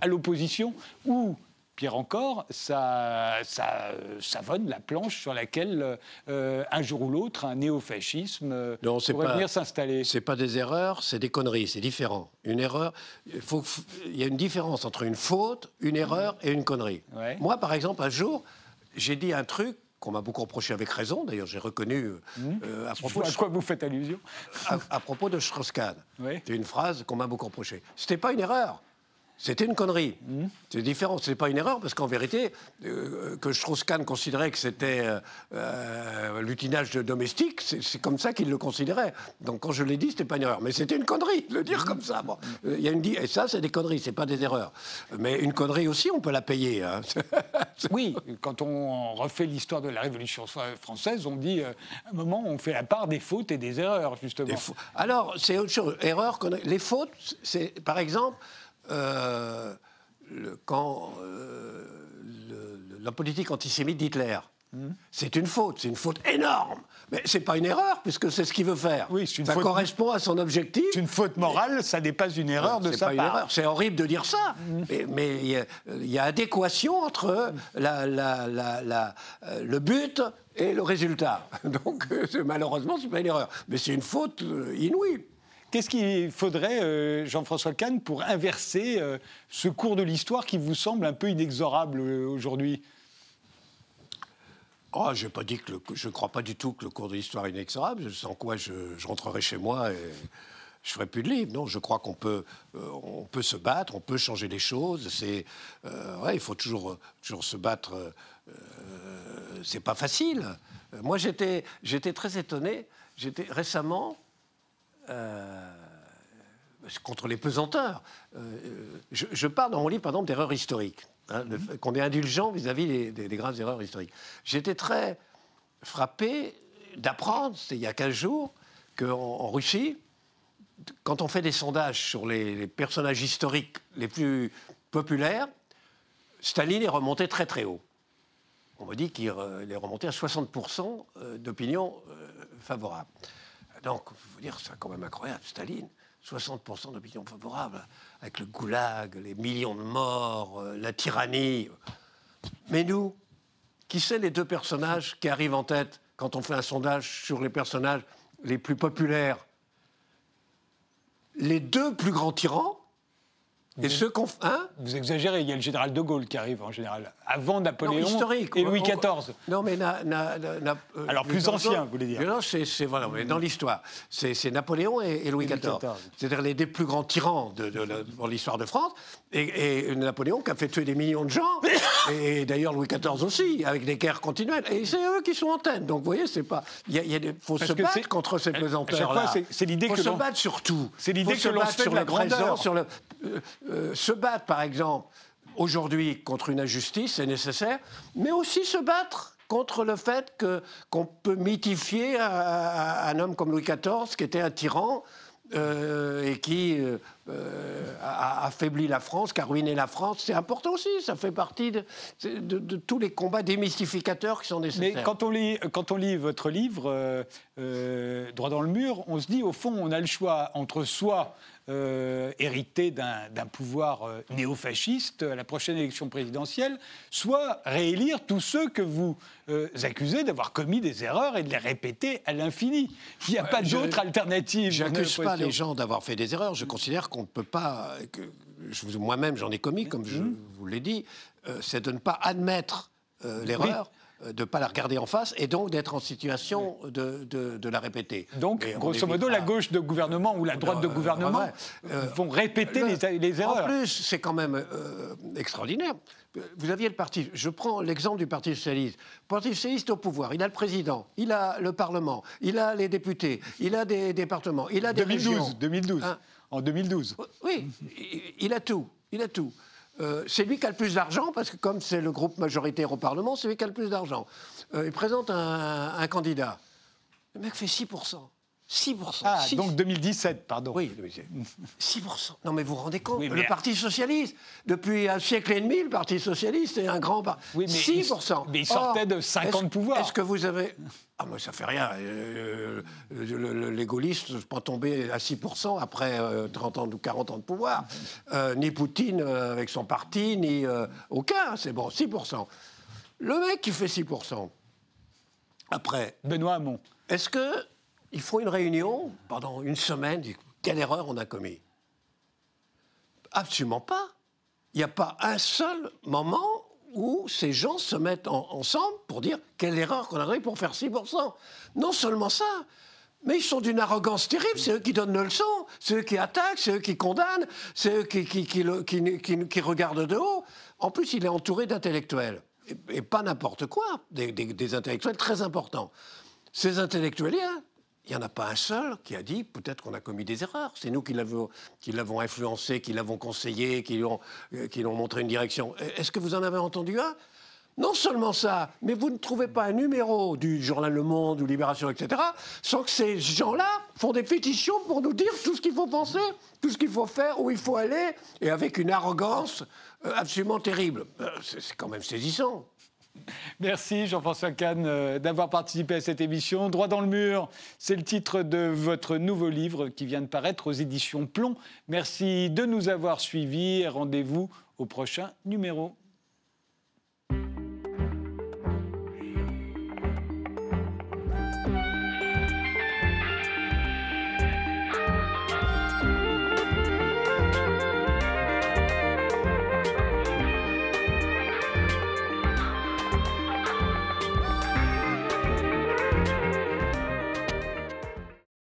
à l'opposition ou Pire encore, ça, ça savonne la planche sur laquelle, euh, un jour ou l'autre, un néofascisme euh, pourrait venir s'installer. C'est pas des erreurs, c'est des conneries, c'est différent. Une erreur, il, y a une différence entre une faute, une erreur et une connerie. Moi, par exemple, un jour, j'ai dit un truc qu'on m'a beaucoup reproché avec raison, d'ailleurs j'ai reconnu euh, mmh. à propos... À quoi vous faites allusion à, propos de Strauss-Kahn. C'est une phrase qu'on m'a beaucoup reproché. C'était pas une erreur. C'était une connerie. Mmh. C'est différent. Ce n'est pas une erreur, parce qu'en vérité, euh, que Strauss-Kahn considérait que c'était euh, euh, l'utinage domestique, c'est comme ça qu'il le considérait. Donc quand je l'ai dit, ce n'était pas une erreur. Mais c'était une connerie de le dire comme ça. Bon, il y a une, et ça, c'est des conneries, ce n'est pas des erreurs. Mais une connerie aussi, on peut la payer. Hein. oui, quand on refait l'histoire de la Révolution française, on dit, à un moment, on fait la part des fautes et des erreurs, justement. Alors, c'est autre chose. Erreur, les fautes, c'est, par exemple, euh, quand euh, la politique antisémite d'Hitler. Hmm. C'est une faute, c'est une faute énorme. Mais c'est pas une erreur, puisque c'est ce qu'il veut faire. Oui, une ça correspond à son objectif. C'est une faute morale, ça n'est pas une erreur de sa part. C'est horrible de dire ça, hmm. mais il y, a adéquation entre la, la, euh, le but et le résultat. Donc malheureusement, c'est pas une erreur, mais c'est une faute inouïe. Qu'est-ce qu'il faudrait, euh, Jean-François Kahn, pour inverser euh, ce cours de l'histoire qui vous semble un peu inexorable euh, aujourd'hui? Oh, je je ne crois pas du tout que le cours de l'histoire est inexorable. Sans quoi je, rentrerai chez moi et je ferai plus de livres. Non, je crois qu'on peut, peut se battre, on peut changer les choses. C'est, ouais, il faut toujours, toujours se battre. c'est pas facile. Moi, j'étais, j'étais très étonné. J'étais récemment, euh, contre les pesanteurs. Euh, je, parle dans mon livre, par exemple, d'erreurs historiques, hein, mhm. qu'on est indulgent vis-à-vis des, graves erreurs historiques. J'étais très frappé d'apprendre, c'était il y a 15 jours, qu'en Russie, quand on fait des sondages sur les, personnages historiques les plus populaires, Staline est remonté très très haut. On me dit qu'il est remonté à 60% euh, d'opinion favorable. Donc, dire, c'est quand même incroyable, Staline. 60% d'opinion favorable, avec le goulag, les millions de morts, euh, la tyrannie. Mais nous, qui sait les deux personnages qui arrivent en tête quand on fait un sondage sur les personnages les plus populaires? Les deux plus grands tyrans et ceux qu'on. Hein Vous exagérez, il y a le général de Gaulle qui arrive en général, avant Napoléon historique, et Louis XIV. Non, mais. Na, na, euh, Alors plus ancien, vous voulez dire Non, c'est. Voilà, mais dans l'histoire. C'est Napoléon et, Louis XIV. C'est-à-dire les deux plus grands tyrans de, dans l'histoire de France. Et, Napoléon qui a fait tuer des millions de gens. et d'ailleurs Louis XIV aussi, avec des guerres continuelles. Et c'est eux qui sont en tête. Donc vous voyez, c'est pas. Il y a, faut se battre contre ces pesanteurs-là. C'est l'idée que. Faut se battre sur tout. C'est l'idée que l'on sur la grandeur. Sur le, euh, euh, se battre, par exemple, aujourd'hui contre une injustice, c'est nécessaire, mais aussi se battre contre le fait qu'on peut mythifier un, homme comme Louis XIV, qui était un tyran, euh, et qui a affaibli la France, qui a ruiné la France. C'est important aussi, ça fait partie de, de, tous les combats démystificateurs qui sont nécessaires. Mais quand on lit, quand on lit votre livre, Droit dans le mur, on se dit, au fond, on a le choix entre soi euh, hérité d'un pouvoir euh, néofasciste à la prochaine élection présidentielle, soit réélire tous ceux que vous euh, accusez d'avoir commis des erreurs et de les répéter à l'infini. Il n'y a pas d'autre alternative. Je n'accuse pas les gens d'avoir fait des erreurs. Je considère qu'on ne peut pas. Moi-même, j'en ai commis, comme je mmh. vous l'ai dit. c'est de ne pas admettre l'erreur. Euh, de ne pas la regarder en face et donc d'être en situation de, de, la répéter. Donc, grosso modo, la gauche de gouvernement ou la droite de gouvernement euh, vont répéter les, les, erreurs. En plus, c'est quand même euh, extraordinaire. Vous aviez le parti, je prends l'exemple du Parti socialiste. Le Parti socialiste au pouvoir, il a le président, il a le Parlement, il a les députés, il a des départements, il a des 2012, régions. 2012, hein en 2012. Oui, il a tout, il a tout. Euh, c'est lui qui a le plus d'argent, parce que comme c'est le groupe majoritaire au Parlement, c'est lui qui a le plus d'argent. Euh, il présente un, candidat. Le mec fait 6%. 6%. Ah, donc 2017, pardon. Oui, 6%. Non, mais vous vous rendez compte Le Parti Socialiste, depuis un siècle et demi, le Parti Socialiste est un grand parti. Oui, mais 6%. mais il sortait de 50 pouvoirs. Est-ce que vous avez. Ah, mais ça fait rien. Euh, les gaullistes ne sont pas tombés à 6% après 30 euh, ans ou 40 ans de pouvoir. Euh, ni Poutine avec son parti, ni aucun. C'est bon, 6%. Le mec qui fait 6%, après. Benoît Hamon. Est-ce que ils font une réunion pendant une semaine. Quelle erreur on a commis Absolument pas. Il n'y a pas un seul moment où ces gens se mettent ensemble pour dire quelle erreur qu'on a commis pour faire 6%. Non seulement ça, mais ils sont d'une arrogance terrible. C'est eux qui donnent le leçon, c'est eux qui attaquent, c'est eux qui condamnent, c'est eux qui, regardent de haut. En plus, il est entouré d'intellectuels. Et, pas n'importe quoi, des, intellectuels très importants. Ces intellectuels-là, il n'y en a pas un seul qui a dit peut-être qu'on a commis des erreurs. C'est nous qui l'avons, influencé, qui l'avons conseillé, qui lui ont, euh, montré une direction. Est-ce que vous en avez entendu un? Non seulement ça, mais vous ne trouvez pas un numéro du journal Le Monde ou Libération, etc., sans que ces gens-là font des pétitions pour nous dire tout ce qu'il faut penser, tout ce qu'il faut faire, où il faut aller, et avec une arrogance euh, absolument terrible. Euh, c'est quand même saisissant. Merci Jean-François Kahn euh, d'avoir participé à cette émission. Droit dans le mur, c'est le titre de votre nouveau livre qui vient de paraître aux éditions Plomb. Merci de nous avoir suivis et rendez-vous au prochain numéro.